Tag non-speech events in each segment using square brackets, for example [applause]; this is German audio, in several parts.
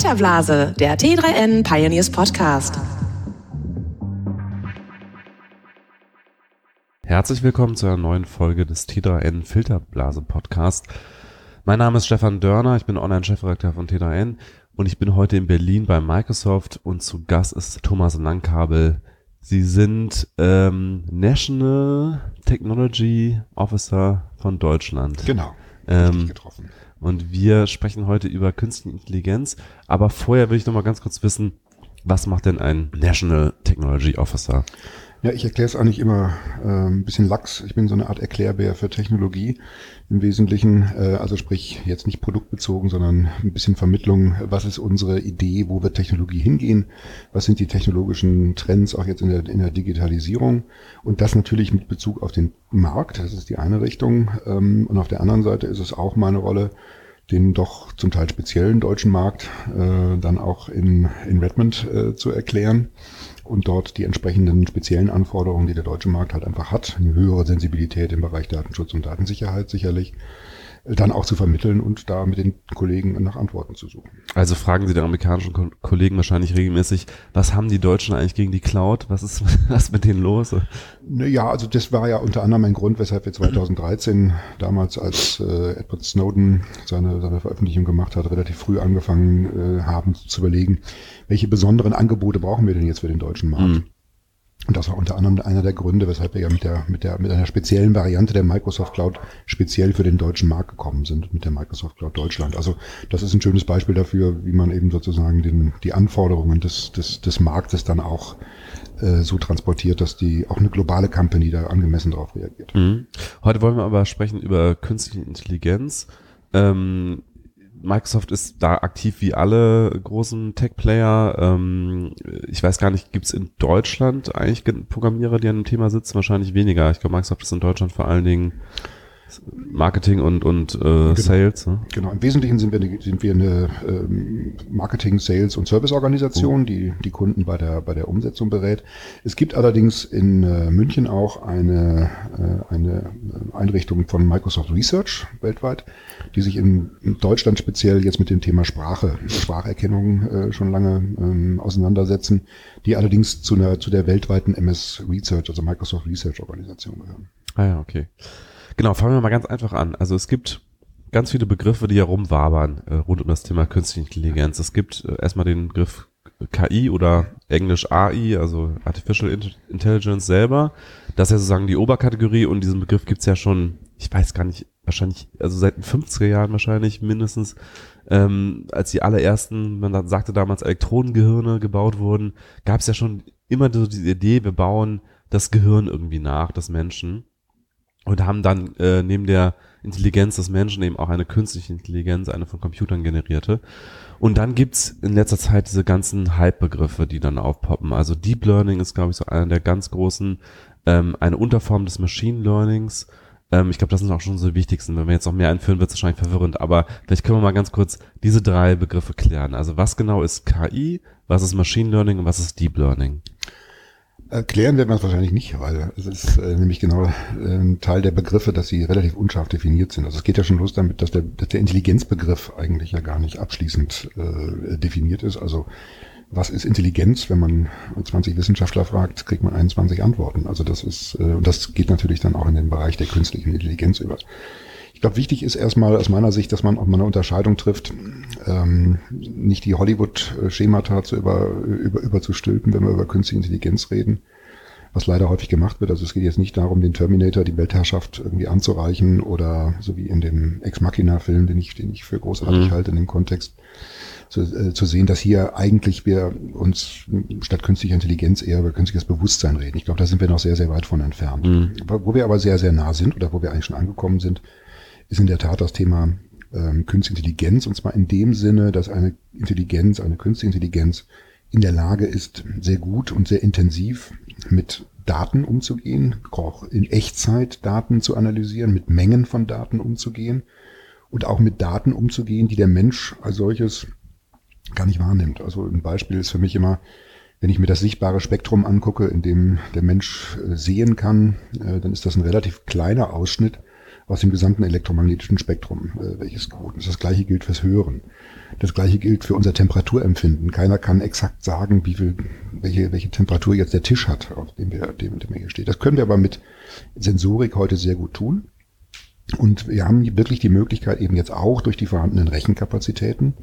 Filterblase, der T3N Pioneers Podcast. Herzlich willkommen zu einer neuen Folge des T3N Filterblase Podcast. Mein Name ist Stefan Dörner, ich bin Online-Chefredakteur von T3N und ich bin heute in Berlin bei Microsoft und zu Gast ist Thomas Langkabel. Sie sind ähm, National Technology Officer von Deutschland. Genau. Ähm, getroffen. Und wir sprechen heute über künstliche Intelligenz. Aber vorher will ich noch mal ganz kurz wissen, was macht denn ein National Technology Officer? Ja, ich erkläre es eigentlich immer äh, ein bisschen lax. Ich bin so eine Art Erklärbär für Technologie im Wesentlichen. Äh, also sprich jetzt nicht produktbezogen, sondern ein bisschen Vermittlung. Was ist unsere Idee? Wo wird Technologie hingehen? Was sind die technologischen Trends auch jetzt in der, in der Digitalisierung? Und das natürlich mit Bezug auf den Markt. Das ist die eine Richtung. Ähm, und auf der anderen Seite ist es auch meine Rolle, den doch zum Teil speziellen deutschen Markt äh, dann auch in, in Redmond äh, zu erklären und dort die entsprechenden speziellen Anforderungen, die der deutsche Markt halt einfach hat, eine höhere Sensibilität im Bereich Datenschutz und Datensicherheit sicherlich, dann auch zu vermitteln und da mit den Kollegen nach Antworten zu suchen. Also fragen Sie den amerikanischen Ko Kollegen wahrscheinlich regelmäßig, was haben die Deutschen eigentlich gegen die Cloud? Was ist [laughs] was mit denen los? Ja, also das war ja unter anderem ein Grund, weshalb wir 2013 damals, als äh, Edward Snowden seine, seine Veröffentlichung gemacht hat, relativ früh angefangen äh, haben zu überlegen, welche besonderen Angebote brauchen wir denn jetzt für den deutschen Markt? Mhm. Und das war unter anderem einer der Gründe, weshalb wir ja mit der, mit der, mit einer speziellen Variante der Microsoft Cloud speziell für den deutschen Markt gekommen sind, mit der Microsoft Cloud Deutschland. Also das ist ein schönes Beispiel dafür, wie man eben sozusagen den, die Anforderungen des, des, des Marktes dann auch äh, so transportiert, dass die auch eine globale Company da angemessen darauf reagiert. Mhm. Heute wollen wir aber sprechen über künstliche Intelligenz. Ähm, Microsoft ist da aktiv wie alle großen Tech-Player. Ähm, ich weiß gar nicht, gibt es in Deutschland eigentlich Programmierer, die an dem Thema sitzen? Wahrscheinlich weniger. Ich glaube, Microsoft ist in Deutschland vor allen Dingen Marketing und, und äh, genau. Sales. Ne? Genau, im Wesentlichen sind wir eine, sind wir eine ähm, Marketing, Sales und Service-Organisation, oh. die die Kunden bei der, bei der Umsetzung berät. Es gibt allerdings in äh, München auch eine, äh, eine Einrichtung von Microsoft Research weltweit, die sich in, in Deutschland speziell jetzt mit dem Thema Sprache, Spracherkennung äh, schon lange ähm, auseinandersetzen, die allerdings zu, einer, zu der weltweiten MS Research, also Microsoft Research Organisation gehören. Ah ja, okay. Genau, fangen wir mal ganz einfach an. Also es gibt ganz viele Begriffe, die herumwabern äh, rund um das Thema künstliche Intelligenz. Es gibt äh, erstmal den Begriff KI oder Englisch AI, also Artificial Intelligence selber. Das ist ja sozusagen die Oberkategorie und diesen Begriff gibt's ja schon, ich weiß gar nicht, wahrscheinlich, also seit den 50er Jahren wahrscheinlich mindestens, ähm, als die allerersten, man sagte damals Elektronengehirne gebaut wurden, gab's ja schon immer so diese Idee, wir bauen das Gehirn irgendwie nach, das Menschen und haben dann äh, neben der Intelligenz des Menschen eben auch eine künstliche Intelligenz, eine von Computern generierte. Und dann gibt's in letzter Zeit diese ganzen Hype-Begriffe, die dann aufpoppen. Also Deep Learning ist, glaube ich, so einer der ganz großen, ähm, eine Unterform des Machine Learnings. Ähm, ich glaube, das sind auch schon so die wichtigsten. Wenn wir jetzt noch mehr einführen, wird es wahrscheinlich verwirrend. Aber vielleicht können wir mal ganz kurz diese drei Begriffe klären. Also was genau ist KI, was ist Machine Learning und was ist Deep Learning? Erklären werden wir es wahrscheinlich nicht, weil es ist äh, nämlich genau äh, Teil der Begriffe, dass sie relativ unscharf definiert sind. Also es geht ja schon los damit, dass der, dass der Intelligenzbegriff eigentlich ja gar nicht abschließend äh, definiert ist. Also was ist Intelligenz? Wenn man 20 Wissenschaftler fragt, kriegt man 21 Antworten. Also das ist, äh, und das geht natürlich dann auch in den Bereich der künstlichen Intelligenz über. Ich glaube, wichtig ist erstmal aus meiner Sicht, dass man auch mal eine Unterscheidung trifft, ähm, nicht die Hollywood-Schemata zu über, über, überzustülpen, wenn wir über künstliche Intelligenz reden, was leider häufig gemacht wird. Also es geht jetzt nicht darum, den Terminator, die Weltherrschaft irgendwie anzureichen oder so wie in dem Ex Machina-Film, den ich, den ich für großartig mhm. halte in dem Kontext, zu, äh, zu sehen, dass hier eigentlich wir uns statt künstlicher Intelligenz eher über künstliches Bewusstsein reden. Ich glaube, da sind wir noch sehr, sehr weit von entfernt. Mhm. Wo wir aber sehr, sehr nah sind oder wo wir eigentlich schon angekommen sind, ist in der Tat das Thema ähm, Künstliche Intelligenz und zwar in dem Sinne, dass eine Intelligenz, eine künstliche Intelligenz in der Lage ist, sehr gut und sehr intensiv mit Daten umzugehen, auch in Echtzeit Daten zu analysieren, mit Mengen von Daten umzugehen und auch mit Daten umzugehen, die der Mensch als solches gar nicht wahrnimmt. Also ein Beispiel ist für mich immer, wenn ich mir das sichtbare Spektrum angucke, in dem der Mensch äh, sehen kann, äh, dann ist das ein relativ kleiner Ausschnitt aus dem gesamten elektromagnetischen Spektrum, äh, welches gut ist. Das gleiche gilt fürs Hören. Das gleiche gilt für unser Temperaturempfinden. Keiner kann exakt sagen, wie viel, welche, welche Temperatur jetzt der Tisch hat, auf dem wir, dem, dem hier steht. Das können wir aber mit Sensorik heute sehr gut tun. Und wir haben wirklich die Möglichkeit eben jetzt auch durch die vorhandenen Rechenkapazitäten,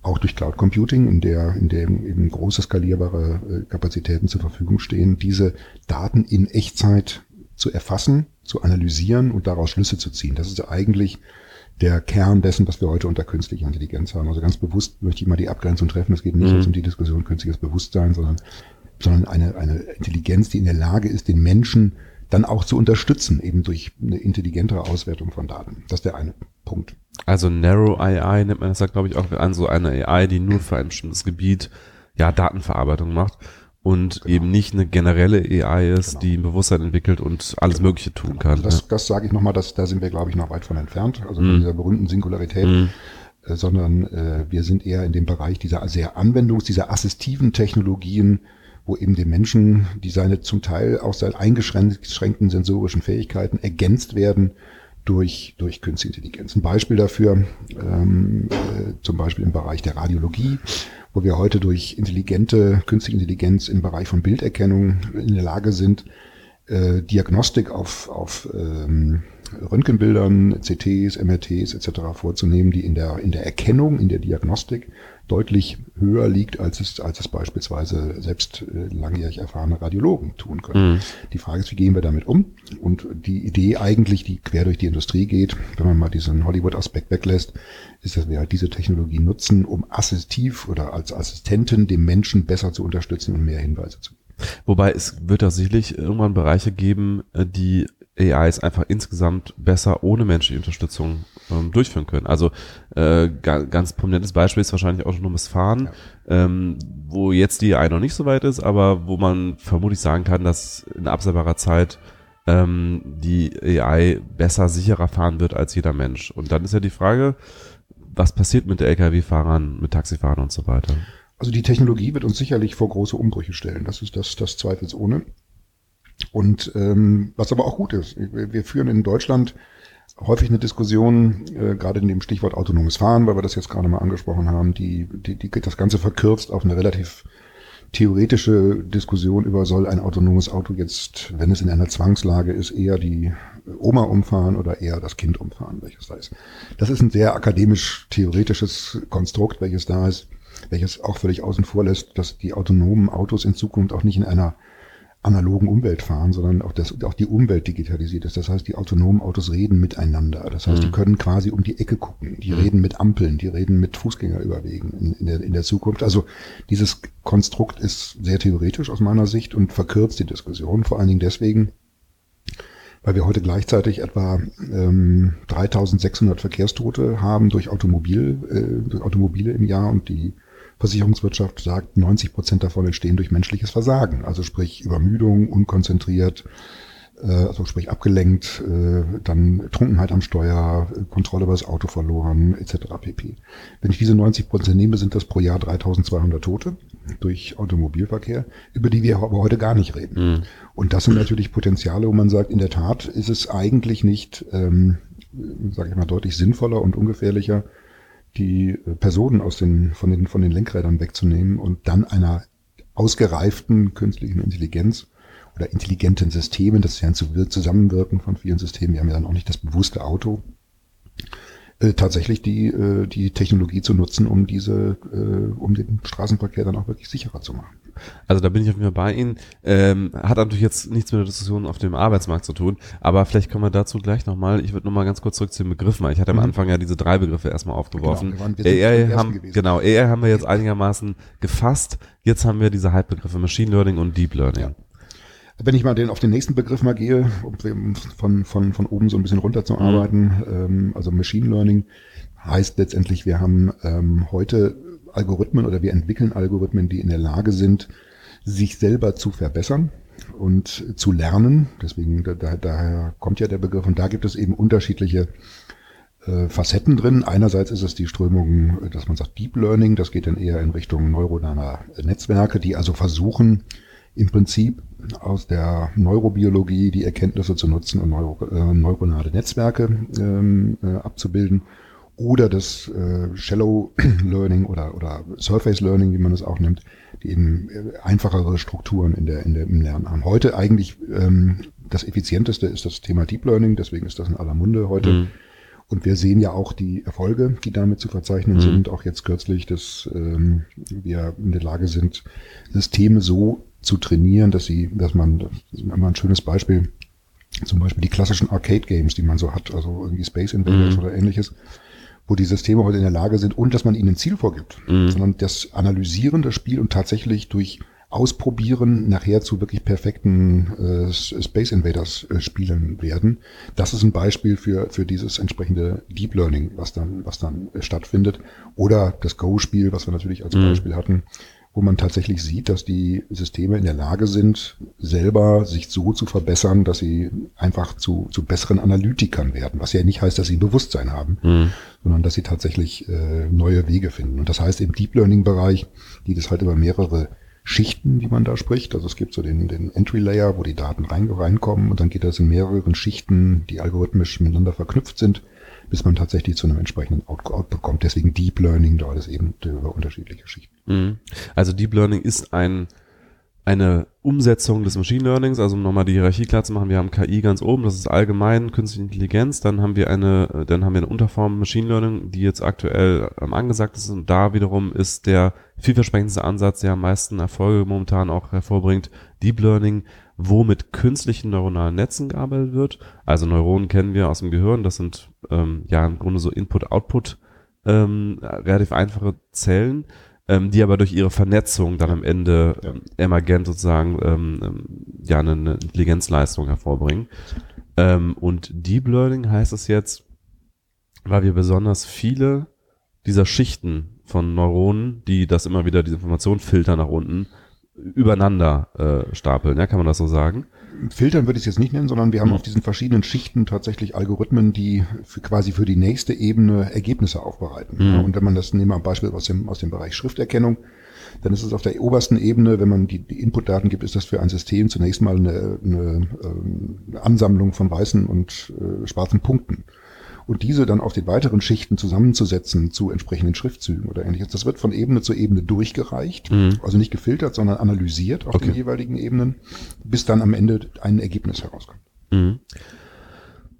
auch durch Cloud Computing, in der, in dem eben große skalierbare äh, Kapazitäten zur Verfügung stehen, diese Daten in Echtzeit zu erfassen, zu analysieren und daraus Schlüsse zu ziehen. Das ist eigentlich der Kern dessen, was wir heute unter künstlicher Intelligenz haben. Also ganz bewusst möchte ich mal die Abgrenzung treffen. Es geht nicht mhm. jetzt um die Diskussion künstliches Bewusstsein, sondern, sondern eine, eine Intelligenz, die in der Lage ist, den Menschen dann auch zu unterstützen, eben durch eine intelligentere Auswertung von Daten. Das ist der eine Punkt. Also Narrow AI nennt man das ja, glaube ich, auch an, so eine AI, die nur für ein bestimmtes Gebiet ja Datenverarbeitung macht und genau. eben nicht eine generelle AI ist, genau. die ein Bewusstsein entwickelt und alles genau. Mögliche tun kann. Das, ja. das sage ich nochmal, dass da sind wir, glaube ich, noch weit von entfernt, also von mm. dieser berühmten Singularität. Mm sondern äh, wir sind eher in dem Bereich dieser sehr Anwendungs-, dieser assistiven Technologien, wo eben dem Menschen, die seine zum Teil auch seit eingeschränkten sensorischen Fähigkeiten ergänzt werden durch, durch Künstliche Intelligenz. Ein Beispiel dafür, ähm, äh, zum Beispiel im Bereich der Radiologie, wo wir heute durch intelligente künstliche Intelligenz im Bereich von Bilderkennung in der Lage sind, äh, Diagnostik auf, auf ähm, Röntgenbildern, CTs, MRTs etc. vorzunehmen, die in der, in der Erkennung, in der Diagnostik deutlich höher liegt, als es, als es beispielsweise selbst äh, langjährig erfahrene Radiologen tun können. Mhm. Die Frage ist, wie gehen wir damit um? Und die Idee eigentlich, die quer durch die Industrie geht, wenn man mal diesen Hollywood-Aspekt weglässt, ist, dass wir halt diese Technologie nutzen, um assistiv oder als Assistenten dem Menschen besser zu unterstützen und mehr Hinweise zu geben. Wobei es wird da sicherlich irgendwann Bereiche geben, äh, die AIs einfach insgesamt besser ohne menschliche Unterstützung ähm, durchführen können. Also äh, ganz prominentes Beispiel ist wahrscheinlich autonomes Fahren, ja. ähm, wo jetzt die AI noch nicht so weit ist, aber wo man vermutlich sagen kann, dass in absehbarer Zeit ähm, die AI besser, sicherer fahren wird als jeder Mensch. Und dann ist ja die Frage, was passiert mit Lkw-Fahrern, mit Taxifahrern und so weiter? Also die Technologie wird uns sicherlich vor große Umbrüche stellen. Das ist das, das zweifelsohne. Und ähm, was aber auch gut ist, wir, führen in Deutschland häufig eine Diskussion, äh, gerade in dem Stichwort autonomes Fahren, weil wir das jetzt gerade mal angesprochen haben, die, die, die das Ganze verkürzt auf eine relativ theoretische Diskussion über, soll ein autonomes Auto jetzt, wenn es in einer Zwangslage ist, eher die Oma umfahren oder eher das Kind umfahren, welches da ist. Das ist ein sehr akademisch-theoretisches Konstrukt, welches da ist, welches auch völlig außen vor lässt, dass die autonomen Autos in Zukunft auch nicht in einer analogen Umwelt fahren, sondern auch, das, auch die Umwelt digitalisiert ist. Das heißt, die autonomen Autos reden miteinander. Das heißt, mhm. die können quasi um die Ecke gucken. Die mhm. reden mit Ampeln, die reden mit Fußgängerüberwegen in, in, der, in der Zukunft. Also dieses Konstrukt ist sehr theoretisch aus meiner Sicht und verkürzt die Diskussion. Vor allen Dingen deswegen, weil wir heute gleichzeitig etwa ähm, 3600 Verkehrstote haben durch Automobil, äh, durch Automobile im Jahr und die Versicherungswirtschaft sagt, 90 Prozent davon entstehen durch menschliches Versagen. Also sprich Übermüdung, unkonzentriert, äh, also sprich abgelenkt, äh, dann Trunkenheit am Steuer, Kontrolle über das Auto verloren, etc. pp. Wenn ich diese 90 Prozent nehme, sind das pro Jahr 3200 Tote durch Automobilverkehr, über die wir aber heute gar nicht reden. Mhm. Und das sind natürlich Potenziale, wo man sagt, in der Tat ist es eigentlich nicht, ähm, sage ich mal, deutlich sinnvoller und ungefährlicher, die äh, Personen aus den, von, den, von den Lenkrädern wegzunehmen und dann einer ausgereiften künstlichen Intelligenz oder intelligenten Systemen, das ist ja ein Zusammenwirken von vielen Systemen, wir haben ja dann auch nicht das bewusste Auto, äh, tatsächlich die, äh, die Technologie zu nutzen, um diese, äh, um den Straßenverkehr dann auch wirklich sicherer zu machen. Also da bin ich auf jeden Fall bei Ihnen. Ähm, hat natürlich jetzt nichts mit der Diskussion auf dem Arbeitsmarkt zu tun, aber vielleicht kommen wir dazu gleich nochmal. Ich würde nochmal ganz kurz zurück zu den Begriffen. Ich hatte am mhm. Anfang ja diese drei Begriffe erstmal aufgeworfen. Genau, wir AI haben, genau, AI haben wir jetzt einigermaßen gefasst. Jetzt haben wir diese Halbbegriffe Machine Learning und Deep Learning. Ja. Wenn ich mal den, auf den nächsten Begriff mal gehe, um von, von, von oben so ein bisschen runter zu arbeiten, mhm. ähm, also Machine Learning heißt letztendlich, wir haben ähm, heute Algorithmen oder wir entwickeln Algorithmen, die in der Lage sind, sich selber zu verbessern und zu lernen. Deswegen, da, daher kommt ja der Begriff und da gibt es eben unterschiedliche äh, Facetten drin. Einerseits ist es die Strömung, dass man sagt Deep Learning, das geht dann eher in Richtung neuronaler Netzwerke, die also versuchen, im Prinzip aus der Neurobiologie die Erkenntnisse zu nutzen und neuro, äh, neuronale Netzwerke ähm, äh, abzubilden oder das äh, Shallow [clears throat] Learning oder, oder Surface Learning, wie man es auch nennt, die eben äh, einfachere Strukturen in der, in der, im Lernen haben. Heute eigentlich ähm, das effizienteste ist das Thema Deep Learning, deswegen ist das in aller Munde heute. Mhm. Und wir sehen ja auch die Erfolge, die damit zu verzeichnen mhm. sind. Auch jetzt kürzlich, dass ähm, wir in der Lage sind, Systeme so zu trainieren, dass sie, dass man, das ist immer ein schönes Beispiel, zum Beispiel die klassischen Arcade-Games, die man so hat, also irgendwie Space Invaders mhm. oder ähnliches, wo die Systeme heute in der Lage sind und dass man ihnen ein Ziel vorgibt, mhm. sondern das Analysieren das Spiel und tatsächlich durch Ausprobieren nachher zu wirklich perfekten äh, Space Invaders äh, Spielen werden. Das ist ein Beispiel für, für dieses entsprechende Deep Learning, was dann, was dann äh, stattfindet. Oder das Go-Spiel, was wir natürlich als mhm. Beispiel hatten, wo man tatsächlich sieht, dass die Systeme in der Lage sind, selber sich so zu verbessern, dass sie einfach zu, zu besseren Analytikern werden. Was ja nicht heißt, dass sie Bewusstsein haben, mhm. sondern dass sie tatsächlich äh, neue Wege finden. Und das heißt, im Deep Learning Bereich geht es halt über mehrere Schichten, die man da spricht. Also es gibt so den, den Entry Layer, wo die Daten rein, reinkommen und dann geht das in mehreren Schichten, die algorithmisch miteinander verknüpft sind bis man tatsächlich zu einem entsprechenden Output kommt. Deswegen Deep Learning, dort ist eben über unterschiedliche Schichten. Mhm. Also Deep Learning ist ein eine Umsetzung des Machine Learnings, also um nochmal die Hierarchie klar zu machen, wir haben KI ganz oben, das ist allgemein künstliche Intelligenz, dann haben wir eine, dann haben wir eine Unterform Machine Learning, die jetzt aktuell angesagt ist und da wiederum ist der vielversprechendste Ansatz, der am meisten Erfolge momentan auch hervorbringt, Deep Learning, wo mit künstlichen neuronalen Netzen gearbeitet wird. Also Neuronen kennen wir aus dem Gehirn, das sind ähm, ja im Grunde so Input-Output ähm, relativ einfache Zellen, ähm, die aber durch ihre Vernetzung dann am Ende ja. emergent sozusagen ähm, ähm, ja eine, eine Intelligenzleistung hervorbringen. Ähm, und Deep Learning heißt es jetzt, weil wir besonders viele dieser Schichten von Neuronen, die das immer wieder diese Information filtern nach unten, übereinander äh, stapeln, ja, kann man das so sagen? Filtern würde ich es jetzt nicht nennen, sondern wir haben mhm. auf diesen verschiedenen Schichten tatsächlich Algorithmen, die für quasi für die nächste Ebene Ergebnisse aufbereiten. Mhm. Ja, und wenn man das nehmen wir ein Beispiel aus dem, aus dem Bereich Schrifterkennung, dann ist es auf der obersten Ebene, wenn man die, die Inputdaten gibt, ist das für ein System zunächst mal eine, eine, ähm, eine Ansammlung von weißen und äh, schwarzen Punkten und diese dann auf den weiteren Schichten zusammenzusetzen zu entsprechenden Schriftzügen oder ähnliches. Das wird von Ebene zu Ebene durchgereicht, mhm. also nicht gefiltert, sondern analysiert auf okay. den jeweiligen Ebenen, bis dann am Ende ein Ergebnis herauskommt. Mhm.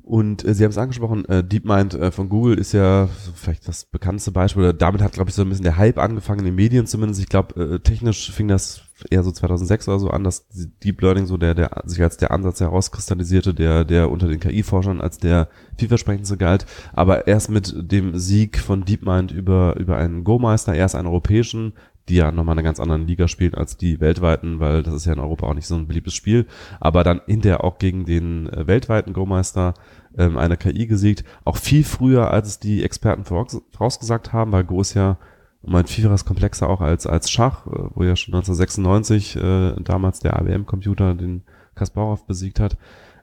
Und äh, Sie haben es angesprochen, äh, DeepMind äh, von Google ist ja vielleicht das bekannteste Beispiel. Oder damit hat, glaube ich, so ein bisschen der Hype angefangen, in den Medien zumindest. Ich glaube, äh, technisch fing das eher so 2006 oder so an, dass Deep Learning so der, der sich als der Ansatz herauskristallisierte, der, der unter den KI-Forschern als der vielversprechendste galt. Aber erst mit dem Sieg von DeepMind über, über einen Go-Meister, erst einen europäischen, die ja nochmal in einer ganz anderen Liga spielen als die weltweiten, weil das ist ja in Europa auch nicht so ein beliebtes Spiel, aber dann hinterher auch gegen den äh, weltweiten Go-Meister ähm, eine KI gesiegt, auch viel früher, als es die Experten voraus, vorausgesagt haben, weil Go ist ja um ein Vielfaches komplexer auch als, als Schach, äh, wo ja schon 1996 äh, damals der ABM-Computer den Kasparov besiegt hat.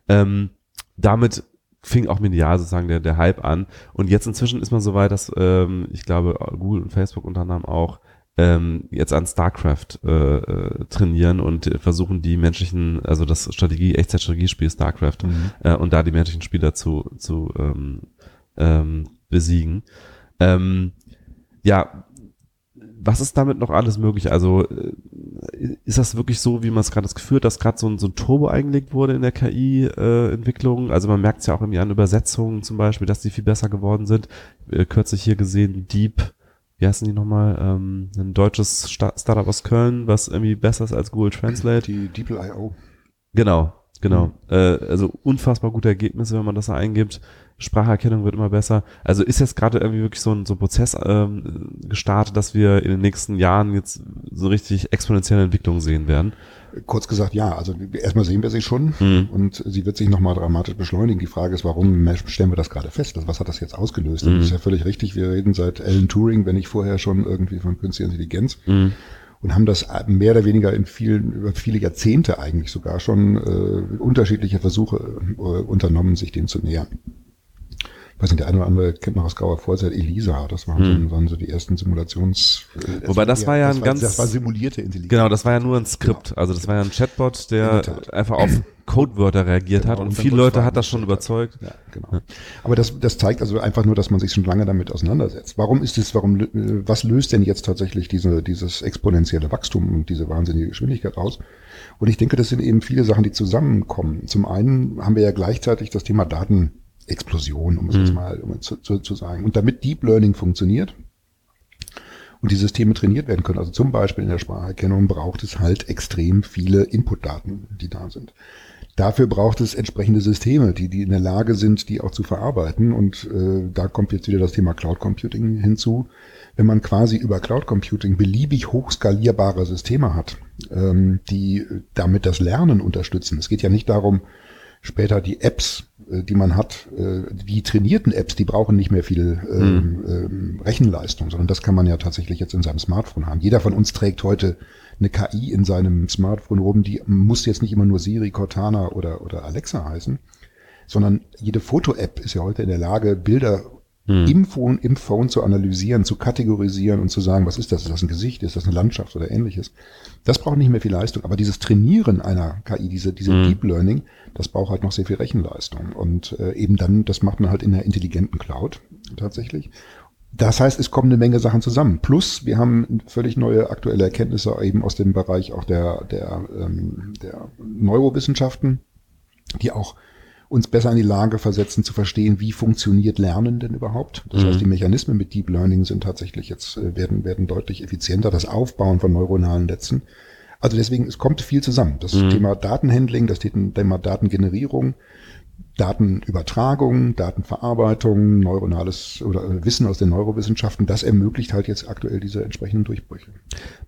Ähm, damit fing auch medial sozusagen der, der Hype an. Und jetzt inzwischen ist man so weit, dass ähm, ich glaube, Google und Facebook unter anderem auch ähm, jetzt an StarCraft äh, äh, trainieren und versuchen die menschlichen, also das Strategie, Echtzeitstrategiespiel StarCraft mhm. äh, und da die menschlichen Spieler zu, zu ähm, ähm, besiegen. Ähm, ja, was ist damit noch alles möglich? Also äh, ist das wirklich so, wie man es gerade hat, dass gerade so ein, so ein Turbo eingelegt wurde in der KI-Entwicklung? Äh, also man merkt es ja auch irgendwie an Übersetzungen zum Beispiel, dass die viel besser geworden sind. Äh, kürzlich hier gesehen, Deep wie heißen die nochmal, ähm, ein deutsches Startup aus Köln, was irgendwie besser ist als Google Translate. Die DeepL.io. Genau, genau. Mhm. Äh, also unfassbar gute Ergebnisse, wenn man das da eingibt. Spracherkennung wird immer besser. Also ist jetzt gerade irgendwie wirklich so ein, so ein Prozess ähm, gestartet, dass wir in den nächsten Jahren jetzt so richtig exponentielle Entwicklungen sehen werden? Kurz gesagt, ja. Also erstmal sehen wir sie schon mhm. und sie wird sich nochmal dramatisch beschleunigen. Die Frage ist, warum stellen wir das gerade fest? Also was hat das jetzt ausgelöst? Mhm. Das ist ja völlig richtig. Wir reden seit Alan Turing, wenn nicht vorher schon irgendwie von künstlicher Intelligenz. Mhm. Und haben das mehr oder weniger in vielen, über viele Jahrzehnte eigentlich sogar schon äh, unterschiedliche Versuche äh, unternommen, sich dem zu nähern. weiß nicht, der eine oder andere kennt noch aus grauer Vorzeit Elisa, das waren, Hm. so, waren so die ersten Simulations... äh, Wobei das war ja das ein war, ganz- Das war simulierte Intelligenz. Genau, das war ja nur ein Skript. Also das war ja ein Chatbot, der einfach auf Codewörter reagiert hat Genau, und und viele Leute hat das schon hat. überzeugt. Ja, genau. Aber das, das zeigt also einfach nur, dass man sich schon lange damit auseinandersetzt. Warum ist es, warum, lö- was löst denn jetzt tatsächlich diese, dieses exponentielle Wachstum und diese wahnsinnige Geschwindigkeit aus? Und ich denke, das sind eben viele Sachen, die zusammenkommen. Zum einen haben wir ja gleichzeitig das Thema Datenexplosion, um es jetzt mal um zu, zu, zu sagen. Und damit Deep Learning funktioniert, und die Systeme trainiert werden können. Also zum Beispiel in der Spracherkennung braucht es halt extrem viele Inputdaten, die da sind. Dafür braucht es entsprechende Systeme, die, die in der Lage sind, die auch zu verarbeiten. Und äh, da kommt jetzt wieder das Thema Cloud Computing hinzu. Wenn man quasi über Cloud Computing beliebig hochskalierbare Systeme hat, ähm, die damit das Lernen unterstützen. Es geht ja nicht darum, später die Apps, äh, die man hat, äh, die trainierten Apps, die brauchen nicht mehr viel ähm, Rechenleistung, sondern das kann man ja tatsächlich jetzt in seinem Smartphone haben. Jeder von uns trägt heute eine KI in seinem Smartphone rum, die muss jetzt nicht immer nur Siri, Cortana oder, oder Alexa heißen, sondern jede Foto-App ist ja heute in der Lage, Bilder im, Phone, im Phone zu analysieren, zu kategorisieren und zu sagen, was ist das? Ist das ein Gesicht? Ist das eine Landschaft oder ähnliches? Das braucht nicht mehr viel Leistung. Aber dieses Trainieren einer KI, diese, diese Deep Learning, das braucht halt noch sehr viel Rechenleistung. Und äh, eben dann, das macht man halt in einer intelligenten Cloud tatsächlich. Das heißt, es kommen eine Menge Sachen zusammen. Plus, wir haben völlig neue aktuelle Erkenntnisse eben aus dem Bereich auch der, der, ähm, der Neurowissenschaften, die auch uns besser in die Lage versetzen zu verstehen, wie funktioniert Lernen denn überhaupt. Das heißt, die Mechanismen mit Deep Learning sind tatsächlich jetzt, äh, werden, werden deutlich effizienter, das Aufbauen von neuronalen Netzen. Also deswegen, es kommt viel zusammen. Das Thema Datenhandling, das Thema Datengenerierung, Datenübertragung, Datenverarbeitung, neuronales oder äh, Wissen aus den Neurowissenschaften, das ermöglicht halt jetzt aktuell diese entsprechenden Durchbrüche.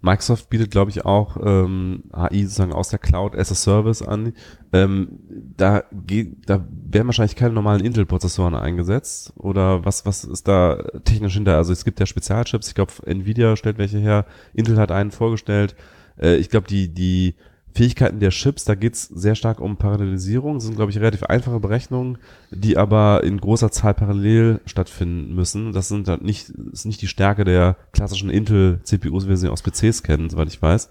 Microsoft bietet, glaube ich, auch ähm, AI sozusagen aus der Cloud as a Service an. Ähm, da geht, da werden wahrscheinlich keine normalen Intel-Prozessoren eingesetzt. Oder was, was ist da technisch hinter? Also es gibt ja Spezialchips, ich glaube, Nvidia stellt welche her, Intel hat einen vorgestellt. Äh, ich glaube, die, die Fähigkeiten der Chips, da geht's sehr stark um Parallelisierung. Das sind, glaube ich, relativ einfache Berechnungen, die aber in großer Zahl parallel stattfinden müssen. Das sind halt nicht, ist nicht die Stärke der klassischen Intel-CPUs, wie wir sie aus PCs kennen, soweit ich weiß.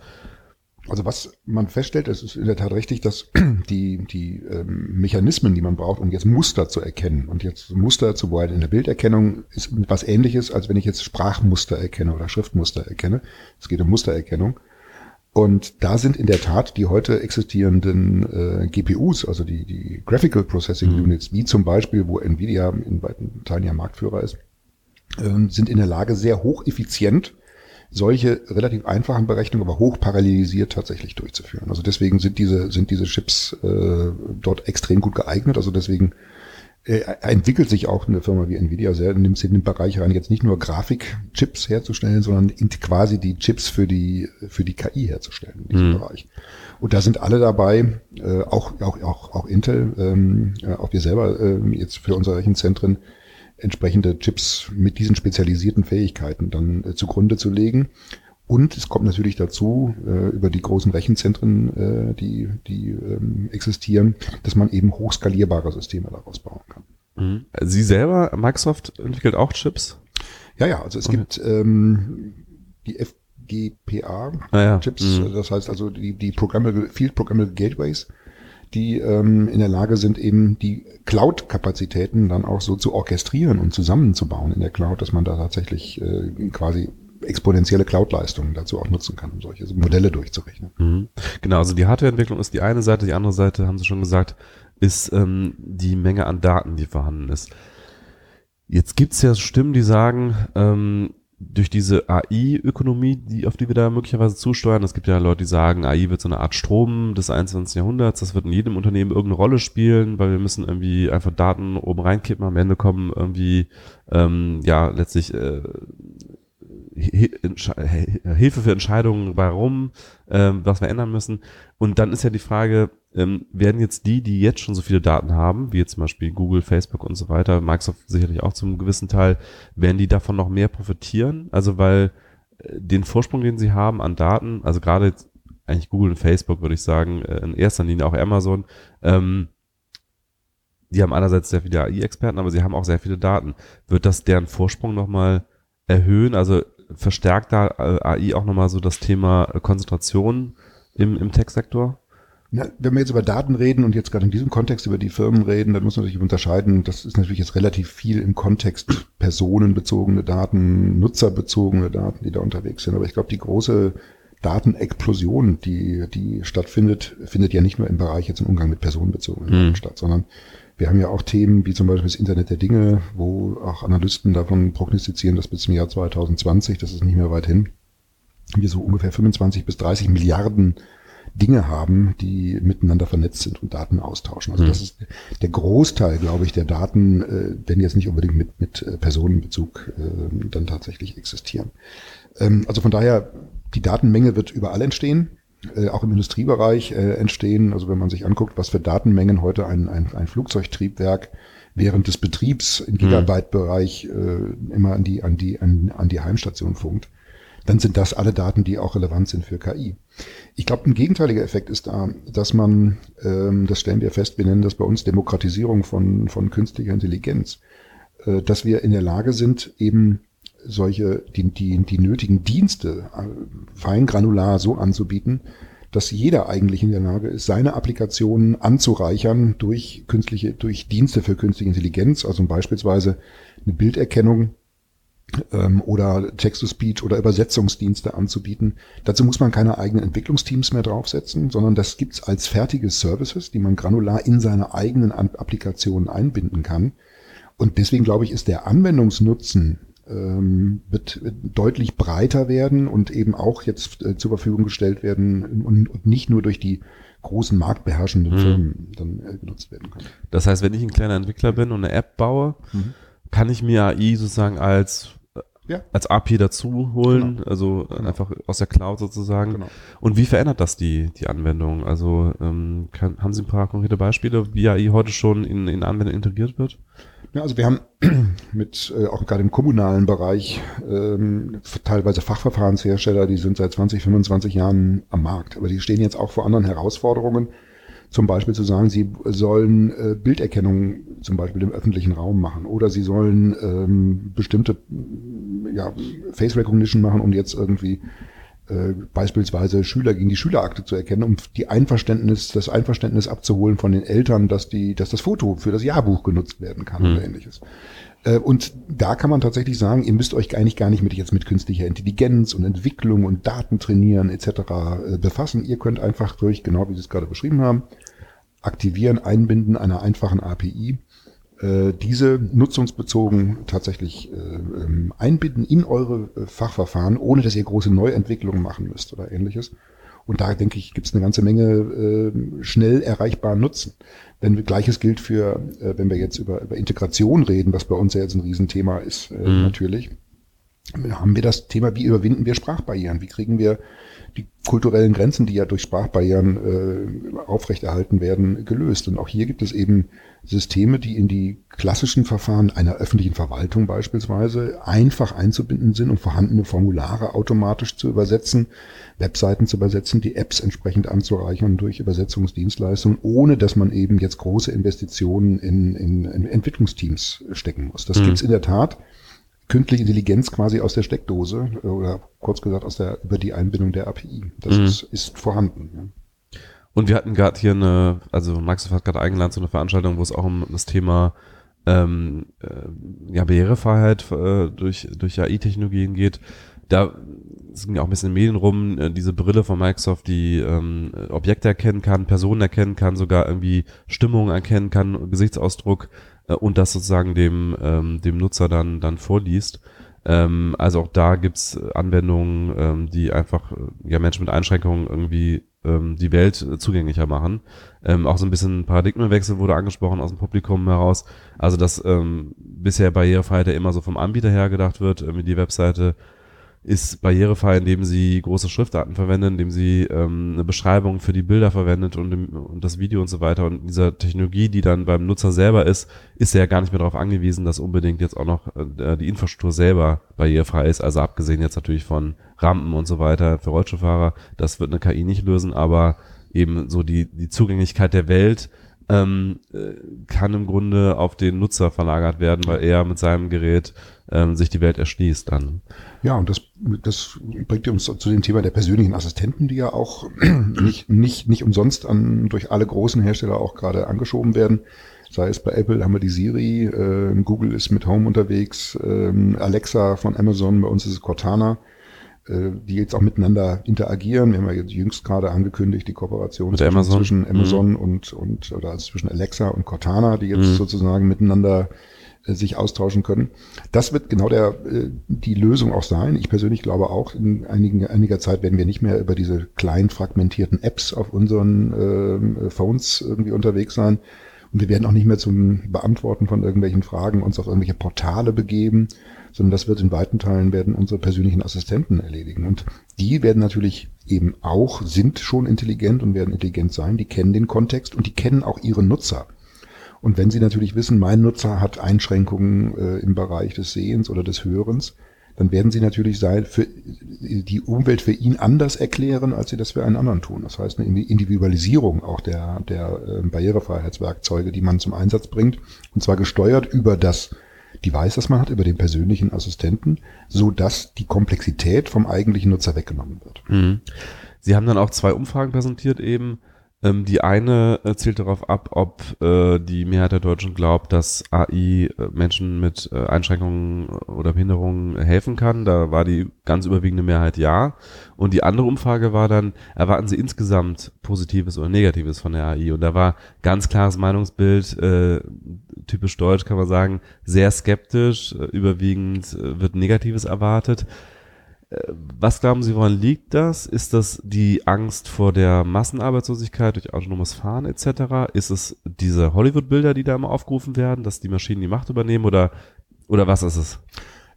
Also was man feststellt, es ist in der Tat richtig, dass [clears throat] die, die ähm, Mechanismen, die man braucht, um jetzt Muster zu erkennen und jetzt Muster zu beobachten in der Bilderkennung ist was ähnliches, als wenn ich jetzt Sprachmuster erkenne oder Schriftmuster erkenne. Es geht um Mustererkennung. Und da sind in der Tat die heute existierenden äh, GPUs, also die, die Graphical Processing Units, wie zum Beispiel, wo Nvidia in weiten Teilen ja Marktführer ist, ähm, sind in der Lage, sehr hocheffizient solche relativ einfachen Berechnungen, aber hoch parallelisiert tatsächlich durchzuführen. Also deswegen sind diese, sind diese Chips äh, dort extrem gut geeignet. Also deswegen äh, entwickelt sich auch eine Firma wie Nvidia sehr, nimmt sie in den Bereich rein, jetzt nicht nur Grafikchips herzustellen, sondern quasi die Chips für die, für die KI herzustellen in diesem Bereich. Und da sind alle dabei, äh, auch, auch, auch, auch Intel, ähm, äh, auch wir selber äh, jetzt für unsere Rechenzentren, entsprechende Chips mit diesen spezialisierten Fähigkeiten dann äh, zugrunde zu legen. Und es kommt natürlich dazu, äh, über die großen Rechenzentren, äh, die, die ähm, existieren, dass man eben hochskalierbare Systeme daraus bauen kann. Mhm. Sie selber, Microsoft entwickelt auch Chips? Ja, ja, also es Okay. gibt ähm, die FGPA-Chips, Ah ja. Mhm. das heißt also die, die Programmable, Field Programmable Gateways, die ähm, in der Lage sind, eben die Cloud-Kapazitäten dann auch so zu orchestrieren und zusammenzubauen in der Cloud, dass man da tatsächlich äh, quasi exponentielle Cloud-Leistungen dazu auch nutzen kann, um solche Modelle durchzurechnen. Mhm. Genau, also die Hardwareentwicklung ist die eine Seite, die andere Seite, haben Sie schon gesagt, ist ähm, die Menge an Daten, die vorhanden ist. Jetzt gibt's ja Stimmen, die sagen, ähm, durch diese AI-Ökonomie, die, auf die wir da möglicherweise zusteuern, es gibt ja Leute, die sagen, AI wird so eine Art Strom des 21. Jahrhunderts, das wird in jedem Unternehmen irgendeine Rolle spielen, weil wir müssen irgendwie einfach Daten oben reinkippen, am Ende kommen irgendwie, ähm, ja, letztlich äh, Hilfe für Entscheidungen, warum, ähm, was wir ändern müssen. Und dann ist ja die Frage, ähm, werden jetzt die, die jetzt schon so viele Daten haben, wie jetzt zum Beispiel Google, Facebook und so weiter, Microsoft sicherlich auch zum gewissen Teil, werden die davon noch mehr profitieren? Also weil äh, den Vorsprung, den sie haben an Daten, also gerade jetzt eigentlich Google und Facebook, würde ich sagen, äh, in erster Linie auch Amazon, ähm, die haben einerseits sehr viele AI-Experten, aber sie haben auch sehr viele Daten. Wird das deren Vorsprung nochmal erhöhen? Also verstärkt da äh, AI auch nochmal so das Thema Konzentration im, im Tech-Sektor? Na, wenn wir jetzt über Daten reden und jetzt gerade in diesem Kontext über die Firmen reden, dann muss man natürlich unterscheiden, das ist natürlich jetzt relativ viel im Kontext personenbezogene Daten, nutzerbezogene Daten, die da unterwegs sind. Aber ich glaube, die große Datenexplosion, die, die stattfindet, findet ja nicht nur im Bereich jetzt im Umgang mit personenbezogenen Daten mhm. statt, sondern wir haben ja auch Themen wie zum Beispiel das Internet der Dinge, wo auch Analysten davon prognostizieren, dass bis zum Jahr 2020, das ist nicht mehr weit hin, wir so ungefähr 25 bis 30 Milliarden Dinge haben, die miteinander vernetzt sind und Daten austauschen. Also mhm. das ist der Großteil, glaube ich, der Daten, äh, wenn jetzt nicht unbedingt mit, mit äh, Personenbezug äh, dann tatsächlich existieren. Ähm, also von daher, die Datenmenge wird überall entstehen. Äh, auch im Industriebereich äh, entstehen. Also wenn man sich anguckt, was für Datenmengen heute ein, ein, ein Flugzeugtriebwerk während des Betriebs im mhm. Gigabyte-Bereich äh, immer an die, an, die, an, an die Heimstation funkt, dann sind das alle Daten, die auch relevant sind für KI. Ich glaube, ein gegenteiliger Effekt ist da, dass man, ähm, das stellen wir fest, wir nennen das bei uns Demokratisierung von, von künstlicher Intelligenz, äh, dass wir in der Lage sind, eben solche, die, die, die nötigen Dienste äh, feingranular so anzubieten, dass jeder eigentlich in der Lage ist, seine Applikationen anzureichern durch künstliche, durch Dienste für künstliche Intelligenz, also beispielsweise eine Bilderkennung ähm, oder Text-to-Speech oder Übersetzungsdienste anzubieten. Dazu muss man keine eigenen Entwicklungsteams mehr draufsetzen, sondern das gibt's als fertige Services, die man granular in seine eigenen Applikationen einbinden kann. Und deswegen glaube ich, ist der Anwendungsnutzen ähm, wird, wird deutlich breiter werden und eben auch jetzt äh, zur Verfügung gestellt werden und, und nicht nur durch die großen marktbeherrschenden mhm. Firmen dann äh, genutzt werden können. Das heißt, wenn ich ein kleiner Entwickler bin und eine App baue, mhm. kann ich mir AI sozusagen als ja. als API dazu holen, genau. also genau. einfach aus der Cloud sozusagen. Genau. Und wie verändert das die, die Anwendung? Also ähm, kann, haben Sie ein paar konkrete Beispiele, wie AI heute schon in, in Anwendung integriert wird? Ja, also wir haben [clears throat] mit äh, auch gerade im kommunalen Bereich ähm, teilweise Fachverfahrenshersteller, die sind seit 20, 25 Jahren am Markt, aber die stehen jetzt auch vor anderen Herausforderungen. Zum Beispiel zu sagen, sie sollen äh, Bilderkennung zum Beispiel im öffentlichen Raum machen oder sie sollen ähm, bestimmte ja, Face Recognition machen, um jetzt irgendwie äh, beispielsweise Schüler gegen die Schülerakte zu erkennen, um die Einverständnis, das Einverständnis abzuholen von den Eltern, dass die, dass das Foto für das Jahrbuch genutzt werden kann mhm. oder ähnliches. Äh, und da kann man tatsächlich sagen, ihr müsst euch eigentlich gar nicht mit jetzt mit künstlicher Intelligenz und Entwicklung und Daten trainieren etc. Äh, befassen. Ihr könnt einfach durch, genau wie Sie es gerade beschrieben haben, aktivieren, einbinden einer einfachen API diese nutzungsbezogen tatsächlich äh, ähm, einbinden in eure äh, Fachverfahren, ohne dass ihr große Neuentwicklungen machen müsst oder ähnliches. Und da denke ich, gibt es eine ganze Menge äh, schnell erreichbaren Nutzen. Wenn gleiches gilt für, äh, wenn wir jetzt über, über Integration reden, was bei uns ja jetzt ein Riesenthema ist, äh, mhm. natürlich, haben wir das Thema, wie überwinden wir Sprachbarrieren? Wie kriegen wir die kulturellen Grenzen, die ja durch Sprachbarrieren äh, aufrechterhalten werden, gelöst. Und auch hier gibt es eben Systeme, die in die klassischen Verfahren einer öffentlichen Verwaltung beispielsweise einfach einzubinden sind, um vorhandene Formulare automatisch zu übersetzen, Webseiten zu übersetzen, die Apps entsprechend anzureichern durch Übersetzungsdienstleistungen, ohne dass man eben jetzt große Investitionen in, in, in Entwicklungsteams stecken muss. Das mhm. gibt's in der Tat künstliche Intelligenz quasi aus der Steckdose oder kurz gesagt aus der über die Einbindung der API. Das mhm. ist, ist vorhanden. Ja. Und wir hatten gerade hier eine, also Microsoft hat gerade eingeladen zu einer Veranstaltung, wo es auch um das Thema ähm, äh, ja, Barrierefreiheit äh, durch, durch AI-Technologien geht. Da es ging ja auch ein bisschen in den Medien rum, äh, diese Brille von Microsoft, die ähm, Objekte erkennen kann, Personen erkennen kann, sogar irgendwie Stimmung erkennen kann, Gesichtsausdruck äh, und das sozusagen dem, ähm, dem Nutzer dann, dann vorliest. Ähm, also auch da gibt's Anwendungen, ähm, die einfach äh, ja Menschen mit Einschränkungen irgendwie ähm, die Welt äh, zugänglicher machen. Ähm, auch so ein bisschen Paradigmenwechsel wurde angesprochen aus dem Publikum heraus. Also dass ähm, bisher Barrierefreiheit ja immer so vom Anbieter her gedacht wird, äh, die Webseite ist barrierefrei, indem sie große Schriftarten verwendet, indem sie ähm, eine Beschreibung für die Bilder verwendet und, im, und das Video und so weiter. Und dieser Technologie, die dann beim Nutzer selber ist, ist er ja gar nicht mehr darauf angewiesen, dass unbedingt jetzt auch noch äh, die Infrastruktur selber barrierefrei ist. Also abgesehen jetzt natürlich von Rampen und so weiter für Rollstuhlfahrer. Das wird eine KI nicht lösen, aber eben so die, die Zugänglichkeit der Welt ähm, äh, kann im Grunde auf den Nutzer verlagert werden, weil er mit seinem Gerät ähm, sich die Welt erschließt dann. Ja, und das, das bringt uns zu dem Thema der persönlichen Assistenten, die ja auch [clears throat] nicht, nicht, nicht umsonst an, durch alle großen Hersteller auch gerade angeschoben werden. Sei es bei Apple haben wir die Siri, äh, Google ist mit Home unterwegs, äh, Alexa von Amazon, bei uns ist es Cortana äh, die jetzt auch miteinander interagieren. Wir haben ja jetzt jüngst gerade angekündigt, die Kooperation zwischen, Amazon. zwischen Amazon Mhm. und, und oder also zwischen Alexa und Cortana, die jetzt Mhm. sozusagen miteinander sich austauschen können. Das wird genau der, äh, die Lösung auch sein. Ich persönlich glaube auch, in einigen, einiger Zeit werden wir nicht mehr über diese klein fragmentierten Apps auf unseren ähm, Phones irgendwie unterwegs sein. Und wir werden auch nicht mehr zum Beantworten von irgendwelchen Fragen uns auf irgendwelche Portale begeben, sondern das wird in weiten Teilen werden unsere persönlichen Assistenten erledigen. Und die werden natürlich eben auch, sind schon intelligent und werden intelligent sein. Die kennen den Kontext und die kennen auch ihre Nutzer. Und wenn Sie natürlich wissen, mein Nutzer hat Einschränkungen äh, im Bereich des Sehens oder des Hörens, dann werden Sie natürlich sein, für die Umwelt für ihn anders erklären, als Sie das für einen anderen tun. Das heißt, eine Individualisierung auch der, der äh, Barrierefreiheitswerkzeuge, die man zum Einsatz bringt, und zwar gesteuert über das Device, das man hat, über den persönlichen Assistenten, so dass die Komplexität vom eigentlichen Nutzer weggenommen wird. Mhm. Sie haben dann auch zwei Umfragen präsentiert eben. Ähm, die eine äh, zielt darauf ab, ob äh, die Mehrheit der Deutschen glaubt, dass AI äh, Menschen mit äh, Einschränkungen oder Behinderungen helfen kann. Da war die ganz überwiegende Mehrheit ja. Und die andere Umfrage war dann, erwarten Sie insgesamt Positives oder Negatives von der AI? Und da war ganz klares Meinungsbild, äh, typisch deutsch kann man sagen, sehr skeptisch, äh, überwiegend äh, wird Negatives erwartet. Was glauben Sie, woran liegt das? Ist das die Angst vor der Massenarbeitslosigkeit durch autonomes Fahren etc.? Ist es diese Hollywood-Bilder, die da immer aufgerufen werden, dass die Maschinen die Macht übernehmen oder, oder was ist es?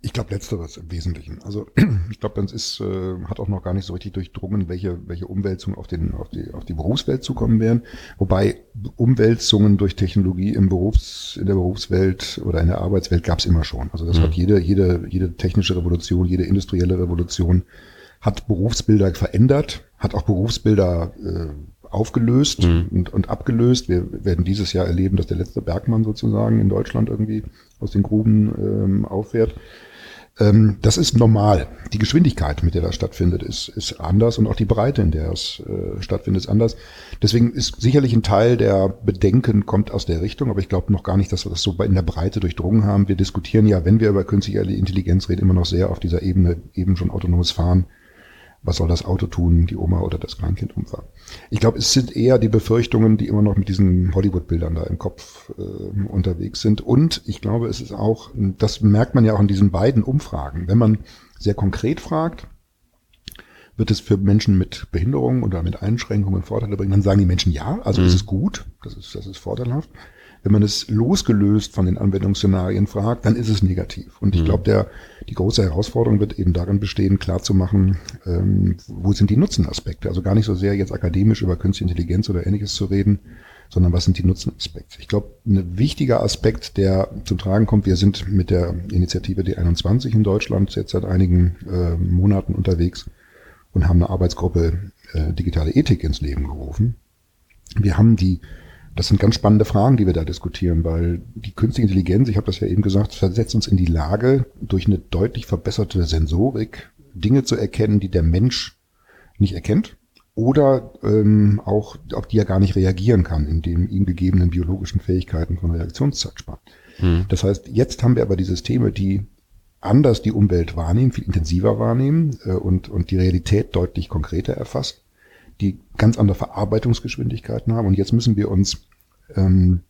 Ich glaube letzteres im Wesentlichen. Also [clears throat] ich glaube, das ist äh, hat auch noch gar nicht so richtig durchdrungen, welche welche Umwälzungen auf den auf die auf die Berufswelt zukommen werden. Wobei Umwälzungen durch Technologie im Berufs in der Berufswelt oder in der Arbeitswelt gab es immer schon. Also das Mhm. hat jede jede jede technische Revolution, jede industrielle Revolution hat Berufsbilder verändert, hat auch Berufsbilder äh, aufgelöst Mhm. und, und abgelöst. Wir werden dieses Jahr erleben, dass der letzte Bergmann sozusagen in Deutschland irgendwie aus den Gruben ähm, auffährt. Ähm, das ist normal. Die Geschwindigkeit, mit der das stattfindet, ist, ist anders und auch die Breite, in der es äh, stattfindet, ist anders. Deswegen ist sicherlich ein Teil der Bedenken kommt aus der Richtung, aber ich glaube noch gar nicht, dass wir das so in der Breite durchdrungen haben. Wir diskutieren ja, wenn wir über künstliche Intelligenz reden, immer noch sehr auf dieser Ebene, eben schon autonomes Fahren. Was soll das Auto tun, die Oma oder das Kleinkind umfahren? Ich glaube, es sind eher die Befürchtungen, die immer noch mit diesen Hollywood-Bildern da im Kopf äh, unterwegs sind. Und ich glaube, es ist auch, das merkt man ja auch in diesen beiden Umfragen, wenn man sehr konkret fragt, wird es für Menschen mit Behinderungen oder mit Einschränkungen Vorteile bringen, dann sagen die Menschen ja, also Mhm. es ist gut, das ist, das ist vorteilhaft. Wenn man es losgelöst von den Anwendungsszenarien fragt, dann ist es negativ. Und ich Mhm. glaube, der, die große Herausforderung wird eben darin bestehen, klarzumachen, ähm, wo sind die Nutzenaspekte. Also gar nicht so sehr jetzt akademisch über Künstliche Intelligenz oder ähnliches zu reden, sondern was sind die Nutzenaspekte. Ich glaube, ein wichtiger Aspekt, der zum Tragen kommt, wir sind mit der Initiative D21 in Deutschland jetzt seit einigen äh, Monaten unterwegs und haben eine Arbeitsgruppe äh, digitale Ethik ins Leben gerufen. Wir haben die, das sind ganz spannende Fragen, die wir da diskutieren, weil die künstliche Intelligenz, ich habe das ja eben gesagt, versetzt uns in die Lage, durch eine deutlich verbesserte Sensorik Dinge zu erkennen, die der Mensch nicht erkennt oder ähm, auch auf die er gar nicht reagieren kann, in den ihm gegebenen biologischen Fähigkeiten von Reaktionszeitspanne. Mhm. Das heißt, jetzt haben wir aber die Systeme, die anders die Umwelt wahrnehmen, viel intensiver wahrnehmen äh, und, und die Realität deutlich konkreter erfasst, die ganz andere Verarbeitungsgeschwindigkeiten haben. Und jetzt müssen wir uns ähm,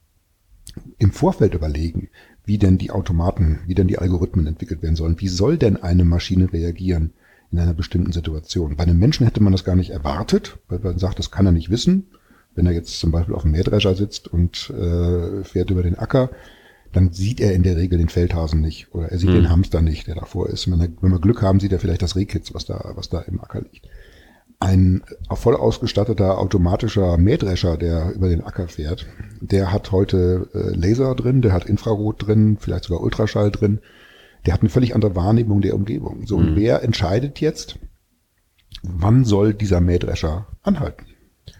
im Vorfeld überlegen, wie denn die Automaten, wie denn die Algorithmen entwickelt werden sollen. Wie soll denn eine Maschine reagieren in einer bestimmten Situation? Bei einem Menschen hätte man das gar nicht erwartet, weil man sagt, das kann er nicht wissen. Wenn er jetzt zum Beispiel auf dem Mähdrescher sitzt und äh, fährt über den Acker, dann sieht er in der Regel den Feldhasen nicht oder er sieht Hm. den Hamster nicht, der davor ist. Wenn, er, wenn wir Glück haben, sieht er vielleicht das Rehkitz, was da, was da im Acker liegt. Ein voll ausgestatteter automatischer Mähdrescher, der über den Acker fährt, der hat heute äh, Laser drin, der hat Infrarot drin, vielleicht sogar Ultraschall drin. Der hat eine völlig andere Wahrnehmung der Umgebung. So, und Mhm. wer entscheidet jetzt, wann soll dieser Mähdrescher anhalten?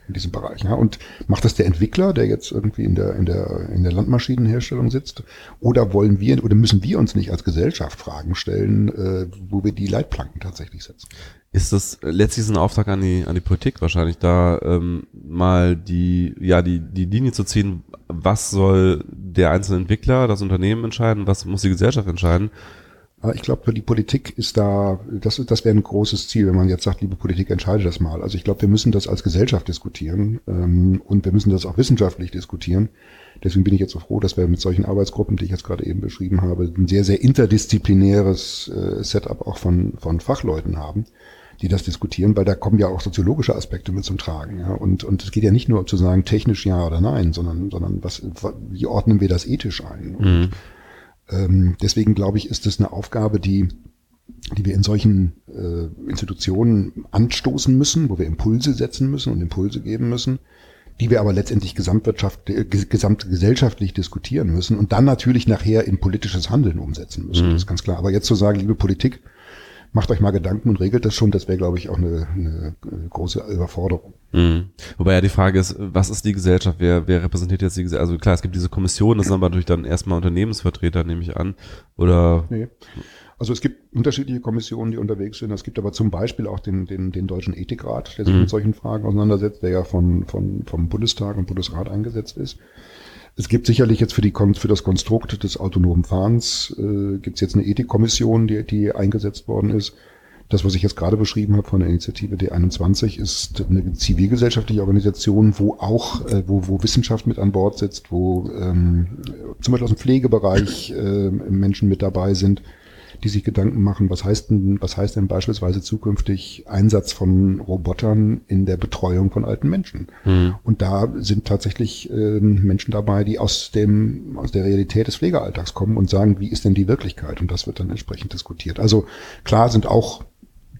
In diesem Bereich. Ja? Und macht das der Entwickler, der jetzt irgendwie in der, in der, in der Landmaschinenherstellung sitzt? Oder wollen wir, oder müssen wir uns nicht als Gesellschaft Fragen stellen, äh, wo wir die Leitplanken tatsächlich setzen? Ist das letztlich ein Auftrag an die, an die Politik wahrscheinlich, da ähm, mal die, ja, die, die Linie zu ziehen, was soll der einzelne Entwickler, das Unternehmen entscheiden, was muss die Gesellschaft entscheiden? Ich glaube, die Politik ist da, das, das wäre ein großes Ziel, wenn man jetzt sagt, liebe Politik, entscheide das mal. Also ich glaube, wir müssen das als Gesellschaft diskutieren ähm, und wir müssen das auch wissenschaftlich diskutieren. Deswegen bin ich jetzt so froh, dass wir mit solchen Arbeitsgruppen, die ich jetzt gerade eben beschrieben habe, ein sehr, sehr interdisziplinäres äh, Setup auch von, von Fachleuten haben, die das diskutieren, weil da kommen ja auch soziologische Aspekte mit zum Tragen. Ja? Und, und es geht ja nicht nur um zu sagen, technisch ja oder nein, sondern, sondern was, wie ordnen wir das ethisch ein? Und, mhm ähm, deswegen glaube ich, ist es eine Aufgabe, die, die wir in solchen äh, Institutionen anstoßen müssen, wo wir Impulse setzen müssen und Impulse geben müssen, die wir aber letztendlich gesamtwirtschaft, äh, gesamtgesellschaftlich diskutieren müssen und dann natürlich nachher in politisches Handeln umsetzen müssen. Mhm. Das ist ganz klar. Aber jetzt zu sagen, liebe Politik, macht euch mal Gedanken und regelt das schon, das wäre, glaube ich, auch eine, eine große Überforderung. Mhm. Wobei ja die Frage ist, was ist die Gesellschaft? Wer, wer repräsentiert jetzt die Gesellschaft? Also klar, es gibt diese Kommission, das sind aber natürlich dann erstmal Unternehmensvertreter, nehme ich an. Oder nee. Also es gibt unterschiedliche Kommissionen, die unterwegs sind. Es gibt aber zum Beispiel auch den, den, den Deutschen Ethikrat, der sich mhm. mit solchen Fragen auseinandersetzt, der ja von, von, vom Bundestag und Bundesrat eingesetzt ist. Es gibt sicherlich jetzt für, die, für das Konstrukt des autonomen Fahrens, äh, gibt es jetzt eine Ethikkommission, die, die eingesetzt worden ist. Das, was ich jetzt gerade beschrieben habe von der Initiative D21, ist eine zivilgesellschaftliche Organisation, wo auch, äh, wo, wo Wissenschaft mit an Bord sitzt, wo ähm, zum Beispiel aus dem Pflegebereich äh, Menschen mit dabei sind, die sich Gedanken machen, was heißt denn, was heißt denn beispielsweise zukünftig Einsatz von Robotern in der Betreuung von alten Menschen? Mhm. Und da sind tatsächlich äh, Menschen dabei, die aus dem, aus der Realität des Pflegealltags kommen und sagen, wie ist denn die Wirklichkeit? Und das wird dann entsprechend diskutiert. Also klar sind auch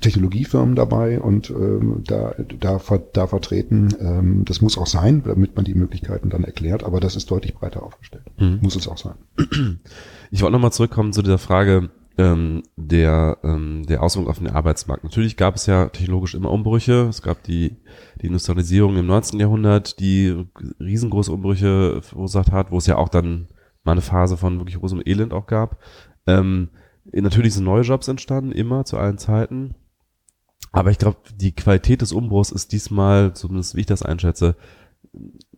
Technologiefirmen dabei und ähm, da, da, da vertreten. Ähm, das muss auch sein, damit man die Möglichkeiten dann erklärt, aber das ist deutlich breiter aufgestellt. Mhm. Muss es auch sein. Ich wollte nochmal zurückkommen zu dieser Frage, ähm, der, ähm, der Auswirkung auf den Arbeitsmarkt. Natürlich gab es ja technologisch immer Umbrüche. Es gab die, die Industrialisierung im 19. Jahrhundert, die riesengroße Umbrüche verursacht hat, wo es ja auch dann mal eine Phase von wirklich großem Elend auch gab. Ähm, natürlich sind neue Jobs entstanden, immer zu allen Zeiten. Aber ich glaube, die Qualität des Umbruchs ist diesmal, zumindest wie ich das einschätze,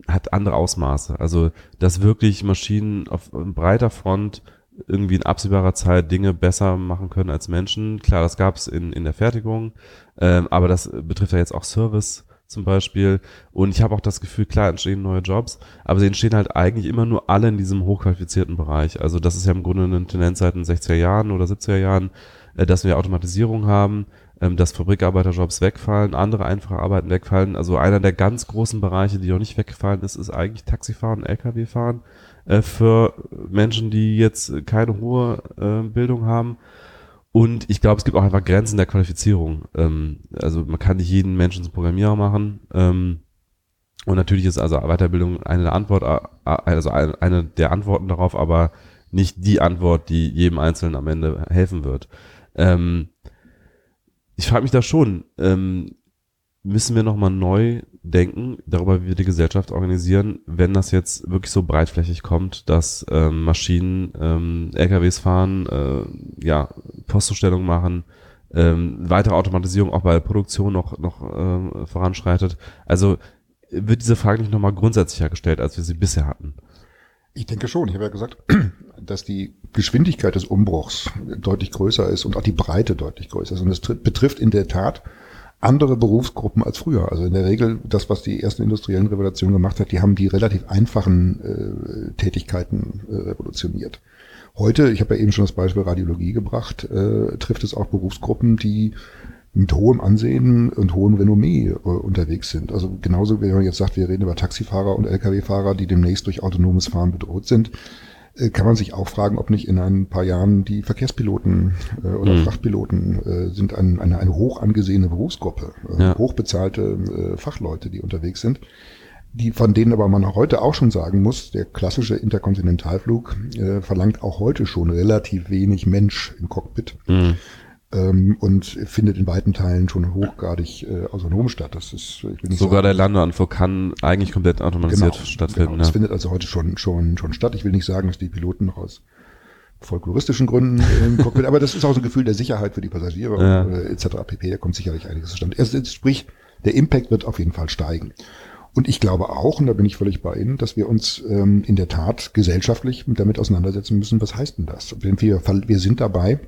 hat andere Ausmaße. Also, dass wirklich Maschinen auf breiter Front irgendwie in absehbarer Zeit Dinge besser machen können als Menschen. Klar, das gab es in, in der Fertigung, ähm, aber das betrifft ja jetzt auch Service zum Beispiel. Und ich habe auch das Gefühl, klar entstehen neue Jobs, aber sie entstehen halt eigentlich immer nur alle in diesem hochqualifizierten Bereich. Also das ist ja im Grunde eine Tendenz seit den 60er Jahren oder 70er Jahren, äh, dass wir Automatisierung haben, ähm, dass Fabrikarbeiterjobs wegfallen, andere einfache Arbeiten wegfallen. Also einer der ganz großen Bereiche, die noch nicht weggefallen ist, ist eigentlich Taxifahren, Lkw-Fahren äh, für Menschen, die jetzt keine hohe äh, Bildung haben. Und ich glaube, es gibt auch einfach Grenzen der Qualifizierung. Ähm, also man kann nicht jeden Menschen zum Programmierer machen. Ähm, und natürlich ist also Weiterbildung eine der Antwort, äh, also eine der Antworten darauf, aber nicht die Antwort, die jedem Einzelnen am Ende helfen wird. Ähm, ich frage mich da schon, ähm, müssen wir nochmal neu denken darüber, wie wir die Gesellschaft organisieren, wenn das jetzt wirklich so breitflächig kommt, dass ähm, Maschinen ähm, LKWs fahren, äh, ja, Postzustellung machen, ähm, weitere Automatisierung auch bei der Produktion noch, noch ähm, voranschreitet. Also wird diese Frage nicht nochmal grundsätzlicher gestellt, als wir sie bisher hatten? Ich denke schon. Ich habe ja gesagt, [clears throat] dass die Geschwindigkeit des Umbruchs deutlich größer ist und auch die Breite deutlich größer ist. Und es betrifft in der Tat andere Berufsgruppen als früher. Also in der Regel das, was die ersten industriellen Revolutionen gemacht hat, die haben die relativ einfachen äh, Tätigkeiten äh, revolutioniert. Heute, ich habe ja eben schon das Beispiel Radiologie gebracht, äh, trifft es auch Berufsgruppen, die mit hohem Ansehen und hohem Renommee äh, unterwegs sind. Also genauso, wie man jetzt sagt, wir reden über Taxifahrer und Lkw-Fahrer, die demnächst durch autonomes Fahren bedroht sind kann man sich auch fragen, ob nicht in ein paar Jahren die Verkehrspiloten äh, oder mhm. Frachtpiloten äh, sind ein, eine, eine hoch angesehene Berufsgruppe, äh, ja. hochbezahlte äh, Fachleute, die unterwegs sind, die von denen aber man auch heute auch schon sagen muss, der klassische Interkontinentalflug äh, verlangt auch heute schon relativ wenig Mensch im Cockpit. Mhm. Ähm, und findet in weiten Teilen schon hochgradig äh, autonom statt. Das ist, ich will nicht Sogar sagen, der Landeanflug kann eigentlich komplett automatisiert Genau, stattfinden. Genau. Das ja. findet also heute schon, schon, schon statt. Ich will nicht sagen, dass die Piloten noch aus folkloristischen Gründen im Cockpit, aber das ist auch so ein Gefühl der Sicherheit für die Passagiere Ja. und, äh, etc. pp. Da kommt sicherlich einiges zustande. Also, sprich, der Impact wird auf jeden Fall steigen. Und ich glaube auch, und da bin ich völlig bei Ihnen, dass wir uns ähm, in der Tat gesellschaftlich damit auseinandersetzen müssen, was heißt denn das? Denn wir, wir sind dabei,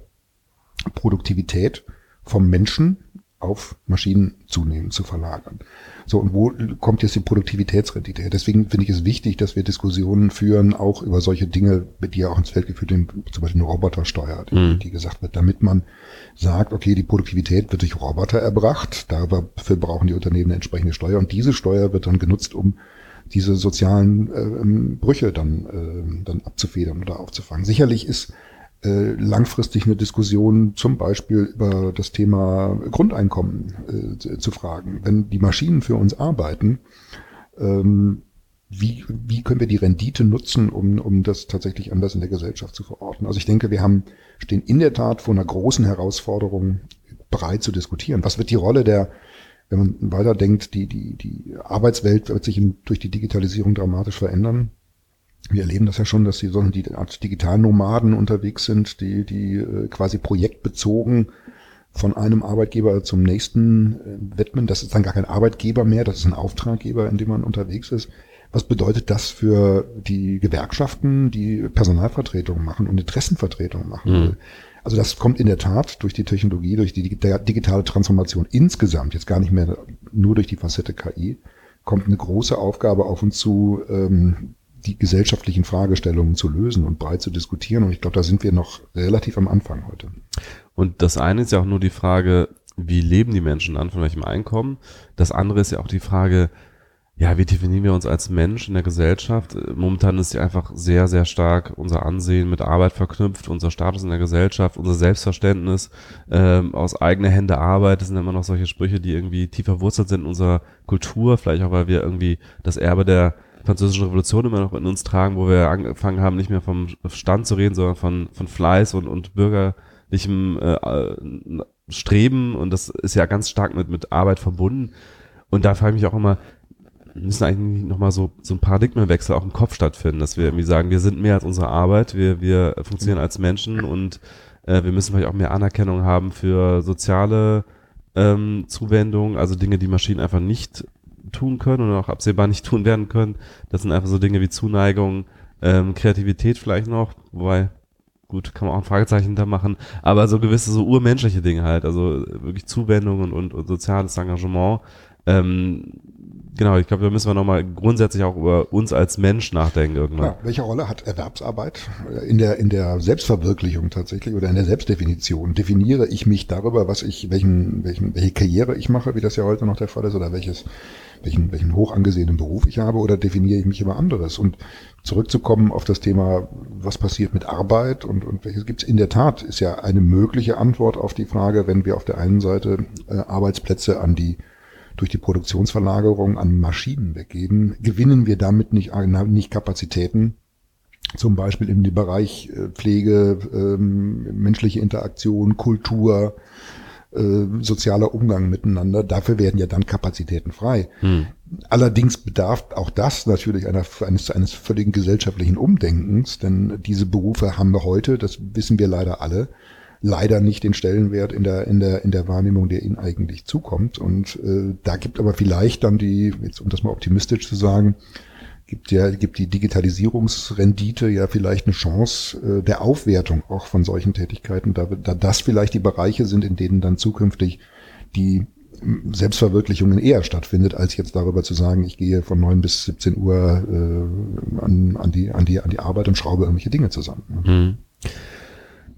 Produktivität vom Menschen auf Maschinen zunehmend zu verlagern. So, und wo kommt jetzt die Produktivitätsrendite her? Deswegen finde ich es wichtig, dass wir Diskussionen führen, auch über solche Dinge, die ja auch ins Feld geführt sind, zum Beispiel eine Robotersteuer, die, Mhm. die gesagt wird, damit man sagt, okay, die Produktivität wird durch Roboter erbracht, dafür brauchen die Unternehmen eine entsprechende Steuer und diese Steuer wird dann genutzt, um diese sozialen ähm, Brüche dann, ähm, dann abzufedern oder aufzufangen. Sicherlich ist äh, langfristig eine Diskussion zum Beispiel über das Thema Grundeinkommen äh, zu- fragen. Wenn die Maschinen für uns arbeiten, ähm, wie, wie können wir die Rendite nutzen, um, um das tatsächlich anders in der Gesellschaft zu verorten? Also ich denke, wir haben, stehen in der Tat vor einer großen Herausforderung, breit zu diskutieren. Was wird die Rolle der, wenn man weiterdenkt, die, die, die Arbeitswelt wird sich durch die Digitalisierung dramatisch verändern. Wir erleben das ja schon, dass die, so die Art Digitalnomaden unterwegs sind, die, die äh, quasi projektbezogen von einem Arbeitgeber zum nächsten äh, widmen. Das ist dann gar kein Arbeitgeber mehr, das ist ein Auftraggeber, in dem man unterwegs ist. Was bedeutet das für die Gewerkschaften, die Personalvertretung machen und Interessenvertretung machen? Mhm. Also das kommt in der Tat durch die Technologie, durch die digi- digitale Transformation insgesamt, jetzt gar nicht mehr nur durch die Facette KI, kommt eine große Aufgabe auf uns zu, ähm, die gesellschaftlichen Fragestellungen zu lösen und breit zu diskutieren. Und ich glaube, da sind wir noch relativ am Anfang heute. Und das eine ist ja auch nur die Frage, wie leben die Menschen an, von welchem Einkommen. Das andere ist ja auch die Frage, ja, wie definieren wir uns als Mensch in der Gesellschaft? Momentan ist ja einfach sehr, sehr stark unser Ansehen mit Arbeit verknüpft, unser Status in der Gesellschaft, unser Selbstverständnis ähm, aus eigener Hände Arbeit. Das sind immer noch solche Sprüche, die irgendwie tief verwurzelt sind in unserer Kultur, vielleicht auch, weil wir irgendwie das Erbe der französischen Revolution immer noch in uns tragen, wo wir angefangen haben, nicht mehr vom Stand zu reden, sondern von, von Fleiß und, und bürgerlichem äh, Streben. Und das ist ja ganz stark mit, mit Arbeit verbunden. Und da frage ich mich auch immer, müssen eigentlich nochmal so, so ein Paradigmenwechsel auch im Kopf stattfinden, dass wir irgendwie sagen, wir sind mehr als unsere Arbeit, wir, wir funktionieren als Menschen und äh, wir müssen vielleicht auch mehr Anerkennung haben für soziale ähm, Zuwendungen, also Dinge, die Maschinen einfach nicht tun können und auch absehbar nicht [laughs] tun werden können. Das sind einfach so Dinge wie Zuneigung, ähm, Kreativität vielleicht noch, wobei, gut, kann man auch ein Fragezeichen da machen, aber so gewisse so urmenschliche Dinge halt, also wirklich Zuwendung und, und, und soziales Engagement. Ähm, genau, ich glaube, da müssen wir nochmal grundsätzlich auch über uns als Mensch nachdenken irgendwann. Ja, welche Rolle hat Erwerbsarbeit in der, in der Selbstverwirklichung tatsächlich oder in der Selbstdefinition? Definiere ich mich darüber, was ich, welchen, welchen, welche Karriere ich mache, wie das ja heute noch der Fall ist, oder welches, welchen, welchen hoch angesehenen Beruf ich habe, oder definiere ich mich über anderes? Und zurückzukommen auf das Thema, was passiert mit Arbeit und, und welches gibt es in der Tat, ist ja eine mögliche Antwort auf die Frage, wenn wir auf der einen Seite äh, Arbeitsplätze an die durch die Produktionsverlagerung an Maschinen weggeben, gewinnen wir damit nicht, nicht Kapazitäten, zum Beispiel im Bereich äh, Pflege, ähm, menschliche Interaktion, Kultur, äh, sozialer Umgang miteinander. Dafür werden ja dann Kapazitäten frei. Hm. Allerdings bedarf auch das natürlich einer, eines, eines völligen gesellschaftlichen Umdenkens, denn diese Berufe haben wir heute, das wissen wir leider alle, leider nicht den Stellenwert in der, in der, in der Wahrnehmung, der ihnen eigentlich zukommt. Und äh, da gibt aber vielleicht dann die, jetzt um das mal optimistisch zu sagen, gibt ja, gibt die Digitalisierungsrendite ja vielleicht eine Chance äh, der Aufwertung auch von solchen Tätigkeiten, da, da das vielleicht die Bereiche sind, in denen dann zukünftig die Selbstverwirklichungen eher stattfindet, als jetzt darüber zu sagen, ich gehe von neun bis 17 Uhr äh, an, an, die, an, die, an die Arbeit und schraube irgendwelche Dinge zusammen. Hm.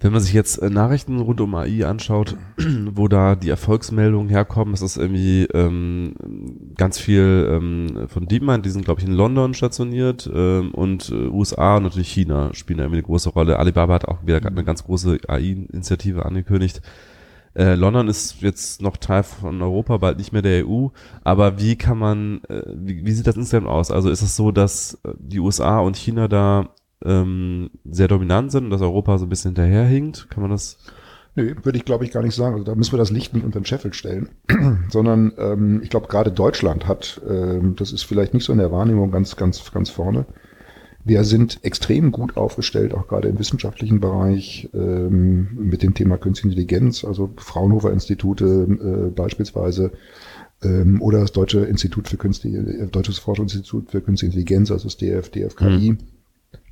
Wenn man sich jetzt äh, Nachrichten rund um AI anschaut, [clears throat] wo da die Erfolgsmeldungen herkommen, das ist irgendwie ähm, ganz viel ähm, von DeepMind, die sind glaube ich in London stationiert ähm, und äh, USA und natürlich China spielen da irgendwie eine große Rolle. Alibaba hat auch wieder eine ganz große AI-Initiative angekündigt. Äh, London ist jetzt noch Teil von Europa, bald nicht mehr der EU. Aber wie kann man, äh, wie, wie sieht das insgesamt aus? Also ist es so, dass die USA und China da ähm, sehr dominant sind und dass Europa so ein bisschen hinterherhinkt? Kann man das Nö, würde ich glaube ich gar nicht sagen. Also da müssen wir das Licht nicht unter den Scheffel stellen, [clears throat] sondern ähm, ich glaube gerade Deutschland hat, ähm, das ist vielleicht nicht so in der Wahrnehmung ganz, ganz, ganz vorne. Wir sind extrem gut aufgestellt, auch gerade im wissenschaftlichen Bereich ähm, mit dem Thema Künstliche Intelligenz, also Fraunhofer Institute äh, beispielsweise ähm, oder das Deutsche Institut für Künstliche, äh, Deutsches Forschungsinstitut für Künstliche Intelligenz, also das DF, DFKI. Mhm.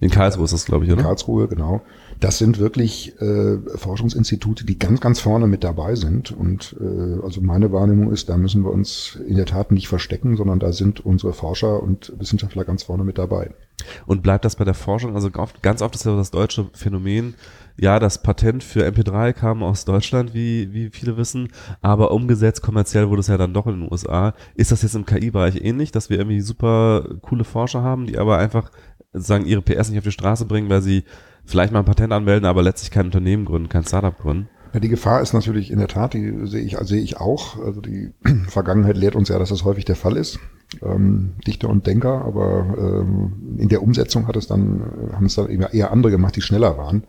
In Karlsruhe ist das, glaube ich, oder? In Karlsruhe, genau. Das sind wirklich äh, Forschungsinstitute, die ganz, ganz vorne mit dabei sind. Und äh, also meine Wahrnehmung ist, da müssen wir uns in der Tat nicht verstecken, sondern da sind unsere Forscher und Wissenschaftler ganz vorne mit dabei. Und bleibt das bei der Forschung? Also ganz oft ist ja das deutsche Phänomen, ja, das Patent für MP3 kam aus Deutschland, wie, wie viele wissen, aber umgesetzt kommerziell wurde es ja dann doch in den USA. Ist das jetzt im KI-Bereich ähnlich, dass wir irgendwie super coole Forscher haben, die aber einfach sagen, ihre PS nicht auf die Straße bringen, weil sie vielleicht mal ein Patent anmelden, aber letztlich kein Unternehmen gründen, kein Startup gründen? Ja, die Gefahr ist natürlich in der Tat, die sehe ich, sehe ich auch. Also die [clears throat] Vergangenheit lehrt uns ja, dass das häufig der Fall ist. Ähm, Dichter und Denker, aber ähm, in der Umsetzung hat es dann, haben es dann eher andere gemacht, die schneller waren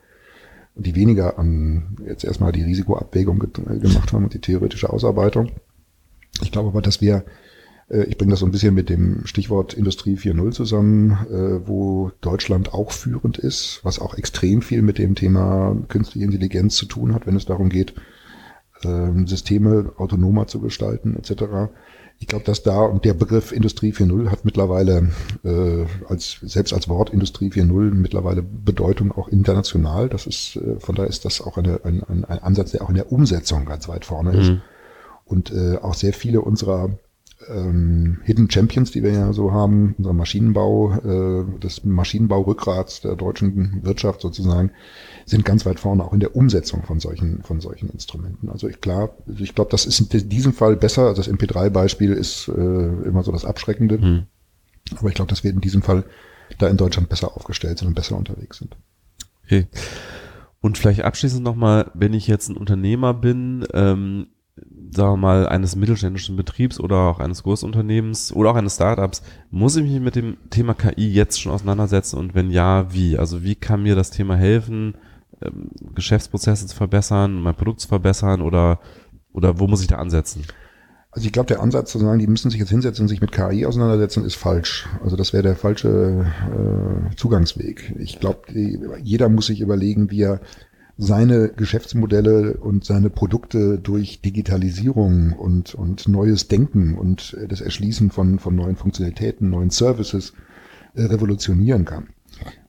und die weniger an jetzt erstmal die Risikoabwägung gemacht haben und die theoretische Ausarbeitung. Ich glaube aber, dass wir ich bringe das so ein bisschen mit dem Stichwort Industrie 4.0 zusammen, äh, wo Deutschland auch führend ist, was auch extrem viel mit dem Thema künstliche Intelligenz zu tun hat, wenn es darum geht, ähm, Systeme autonomer zu gestalten etc. Ich glaube, dass da und der Begriff Industrie 4.0 hat mittlerweile äh, als selbst als Wort Industrie 4.0 mittlerweile Bedeutung auch international. Das ist äh, von daher ist das auch eine, ein, ein, ein Ansatz, der auch in der Umsetzung ganz weit vorne ist. Mhm. Und äh, auch sehr viele unserer ähm, Hidden Champions, die wir ja so haben, unser Maschinenbau, äh, das Maschinenbau-Rückgrat der deutschen Wirtschaft sozusagen, sind ganz weit vorne auch in der Umsetzung von solchen, von solchen Instrumenten. Also ich klar, ich glaube, das ist in diesem Fall besser. Also das MP3-Beispiel ist äh, immer so das Abschreckende. Hm. Aber ich glaube, dass wir in diesem Fall da in Deutschland besser aufgestellt sind und besser unterwegs sind. Okay. Und vielleicht abschließend nochmal, wenn ich jetzt ein Unternehmer bin, ähm, sagen wir mal, eines mittelständischen Betriebs oder auch eines Großunternehmens oder auch eines Startups, muss ich mich mit dem Thema KI jetzt schon auseinandersetzen und wenn ja, wie? Also wie kann mir das Thema helfen, ähm, Geschäftsprozesse zu verbessern, mein Produkt zu verbessern oder, oder wo muss ich da ansetzen? Also ich glaube, der Ansatz zu sagen, die müssen sich jetzt hinsetzen und sich mit KI auseinandersetzen, ist falsch. Also das wäre der falsche äh, Zugangsweg. Ich glaube, jeder muss sich überlegen, wie er seine Geschäftsmodelle und seine Produkte durch Digitalisierung und, und neues Denken und das Erschließen von, von neuen Funktionalitäten, neuen Services äh, revolutionieren kann.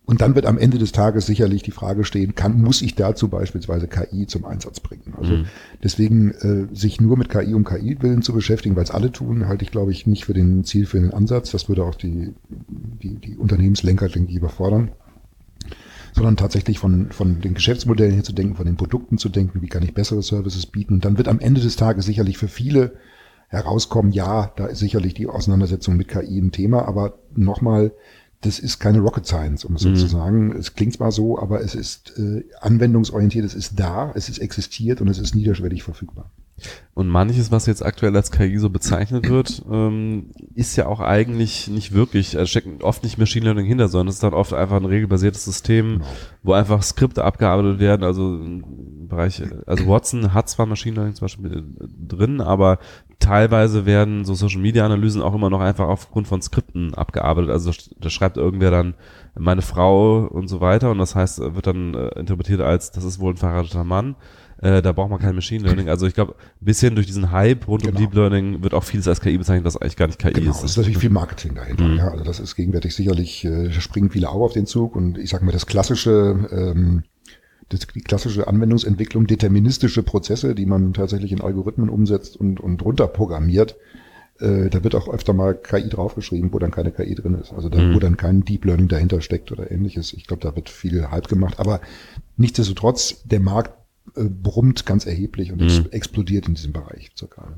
Und dann wird am Ende des Tages sicherlich die Frage stehen, kann, muss ich dazu beispielsweise KI zum Einsatz bringen? Also mhm. deswegen äh, sich nur mit KI um KI willen zu beschäftigen, weil es alle tun, halte ich, glaube ich, nicht für den Ziel, für den Ansatz. Das würde auch die, die, die Unternehmenslenker, denke ich, überfordern sondern tatsächlich von, von den Geschäftsmodellen her zu denken, von den Produkten zu denken, wie kann ich bessere Services bieten. Und dann wird am Ende des Tages sicherlich für viele herauskommen, ja, da ist sicherlich die Auseinandersetzung mit KI ein Thema, aber nochmal, das ist keine Rocket Science, um es mhm. so zu sagen. Es klingt zwar so, aber es ist äh, anwendungsorientiert, es ist da, es ist existiert und es ist niederschwellig verfügbar. Und manches, was jetzt aktuell als KI so bezeichnet wird, ähm, ist ja auch eigentlich nicht wirklich, also steckt oft nicht Machine Learning hinter, sondern es ist dann oft einfach ein regelbasiertes System, genau. wo einfach Skripte abgearbeitet werden. Also im Bereich, also Watson hat zwar Machine Learning zum Beispiel drin, aber teilweise werden so Social Media Analysen auch immer noch einfach aufgrund von Skripten abgearbeitet. Also da schreibt irgendwer dann meine Frau und so weiter und das heißt, wird dann äh, interpretiert als, das ist wohl ein verheirateter Mann. Äh, da braucht man kein Machine Learning. Also ich glaube, ein bisschen durch diesen Hype rund genau. um Deep Learning wird auch vieles als KI bezeichnet, was eigentlich gar nicht KI genau, ist. Es ist natürlich viel Marketing dahinter. Mhm. Ja, also das ist gegenwärtig sicherlich, äh, springen viele auch auf den Zug und ich sage mal, das klassische, ähm, das, die klassische Anwendungsentwicklung, deterministische Prozesse, die man tatsächlich in Algorithmen umsetzt und, und runterprogrammiert, äh, da wird auch öfter mal KI draufgeschrieben, wo dann keine KI drin ist. Also da, mhm. wo dann kein Deep Learning dahinter steckt oder ähnliches. Ich glaube, da wird viel Hype gemacht. Aber nichtsdestotrotz, der Markt brummt ganz erheblich und mhm. explodiert in diesem Bereich circa.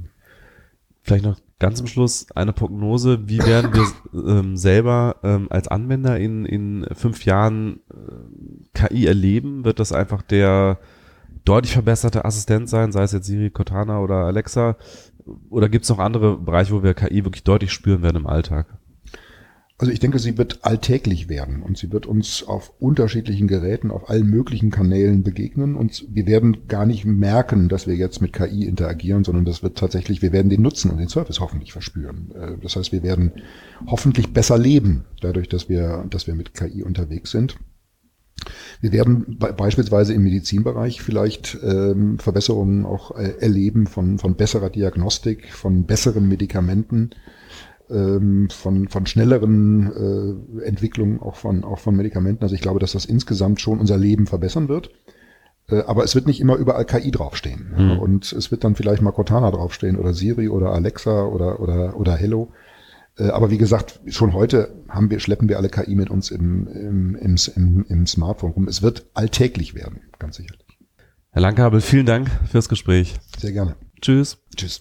Vielleicht noch ganz zum Schluss eine Prognose. Wie werden wir [laughs] ähm, selber ähm, als Anwender in, in fünf Jahren äh, KI erleben? Wird das einfach der deutlich verbesserte Assistent sein, sei es jetzt Siri, Cortana oder Alexa? Oder gibt es noch andere Bereiche, wo wir KI wirklich deutlich spüren werden im Alltag? Also ich denke, sie wird alltäglich werden und sie wird uns auf unterschiedlichen Geräten, auf allen möglichen Kanälen begegnen und wir werden gar nicht merken, dass wir jetzt mit KI interagieren, sondern das wird tatsächlich, wir werden den Nutzen und den Service hoffentlich verspüren. Äh, das heißt, wir werden hoffentlich besser leben, dadurch, dass wir, dass wir mit KI unterwegs sind. Wir werden beispielsweise im Medizinbereich vielleicht ähm, Verbesserungen auch äh, erleben von, von besserer Diagnostik, von besseren Medikamenten, ähm, von, von schnelleren äh, Entwicklungen auch von, auch von Medikamenten. Also ich glaube, dass das insgesamt schon unser Leben verbessern wird. Äh, aber es wird nicht immer überall KI draufstehen. Mhm. Und es wird dann vielleicht mal Cortana draufstehen oder Siri oder Alexa oder, oder, oder Hello. Äh, aber wie gesagt, schon heute haben wir, schleppen wir alle KI mit uns im, im, im, im, im Smartphone rum. Es wird alltäglich werden, ganz sicherlich. Herr Langkabel, vielen Dank fürs Gespräch. Sehr gerne. Tschüss. Tschüss.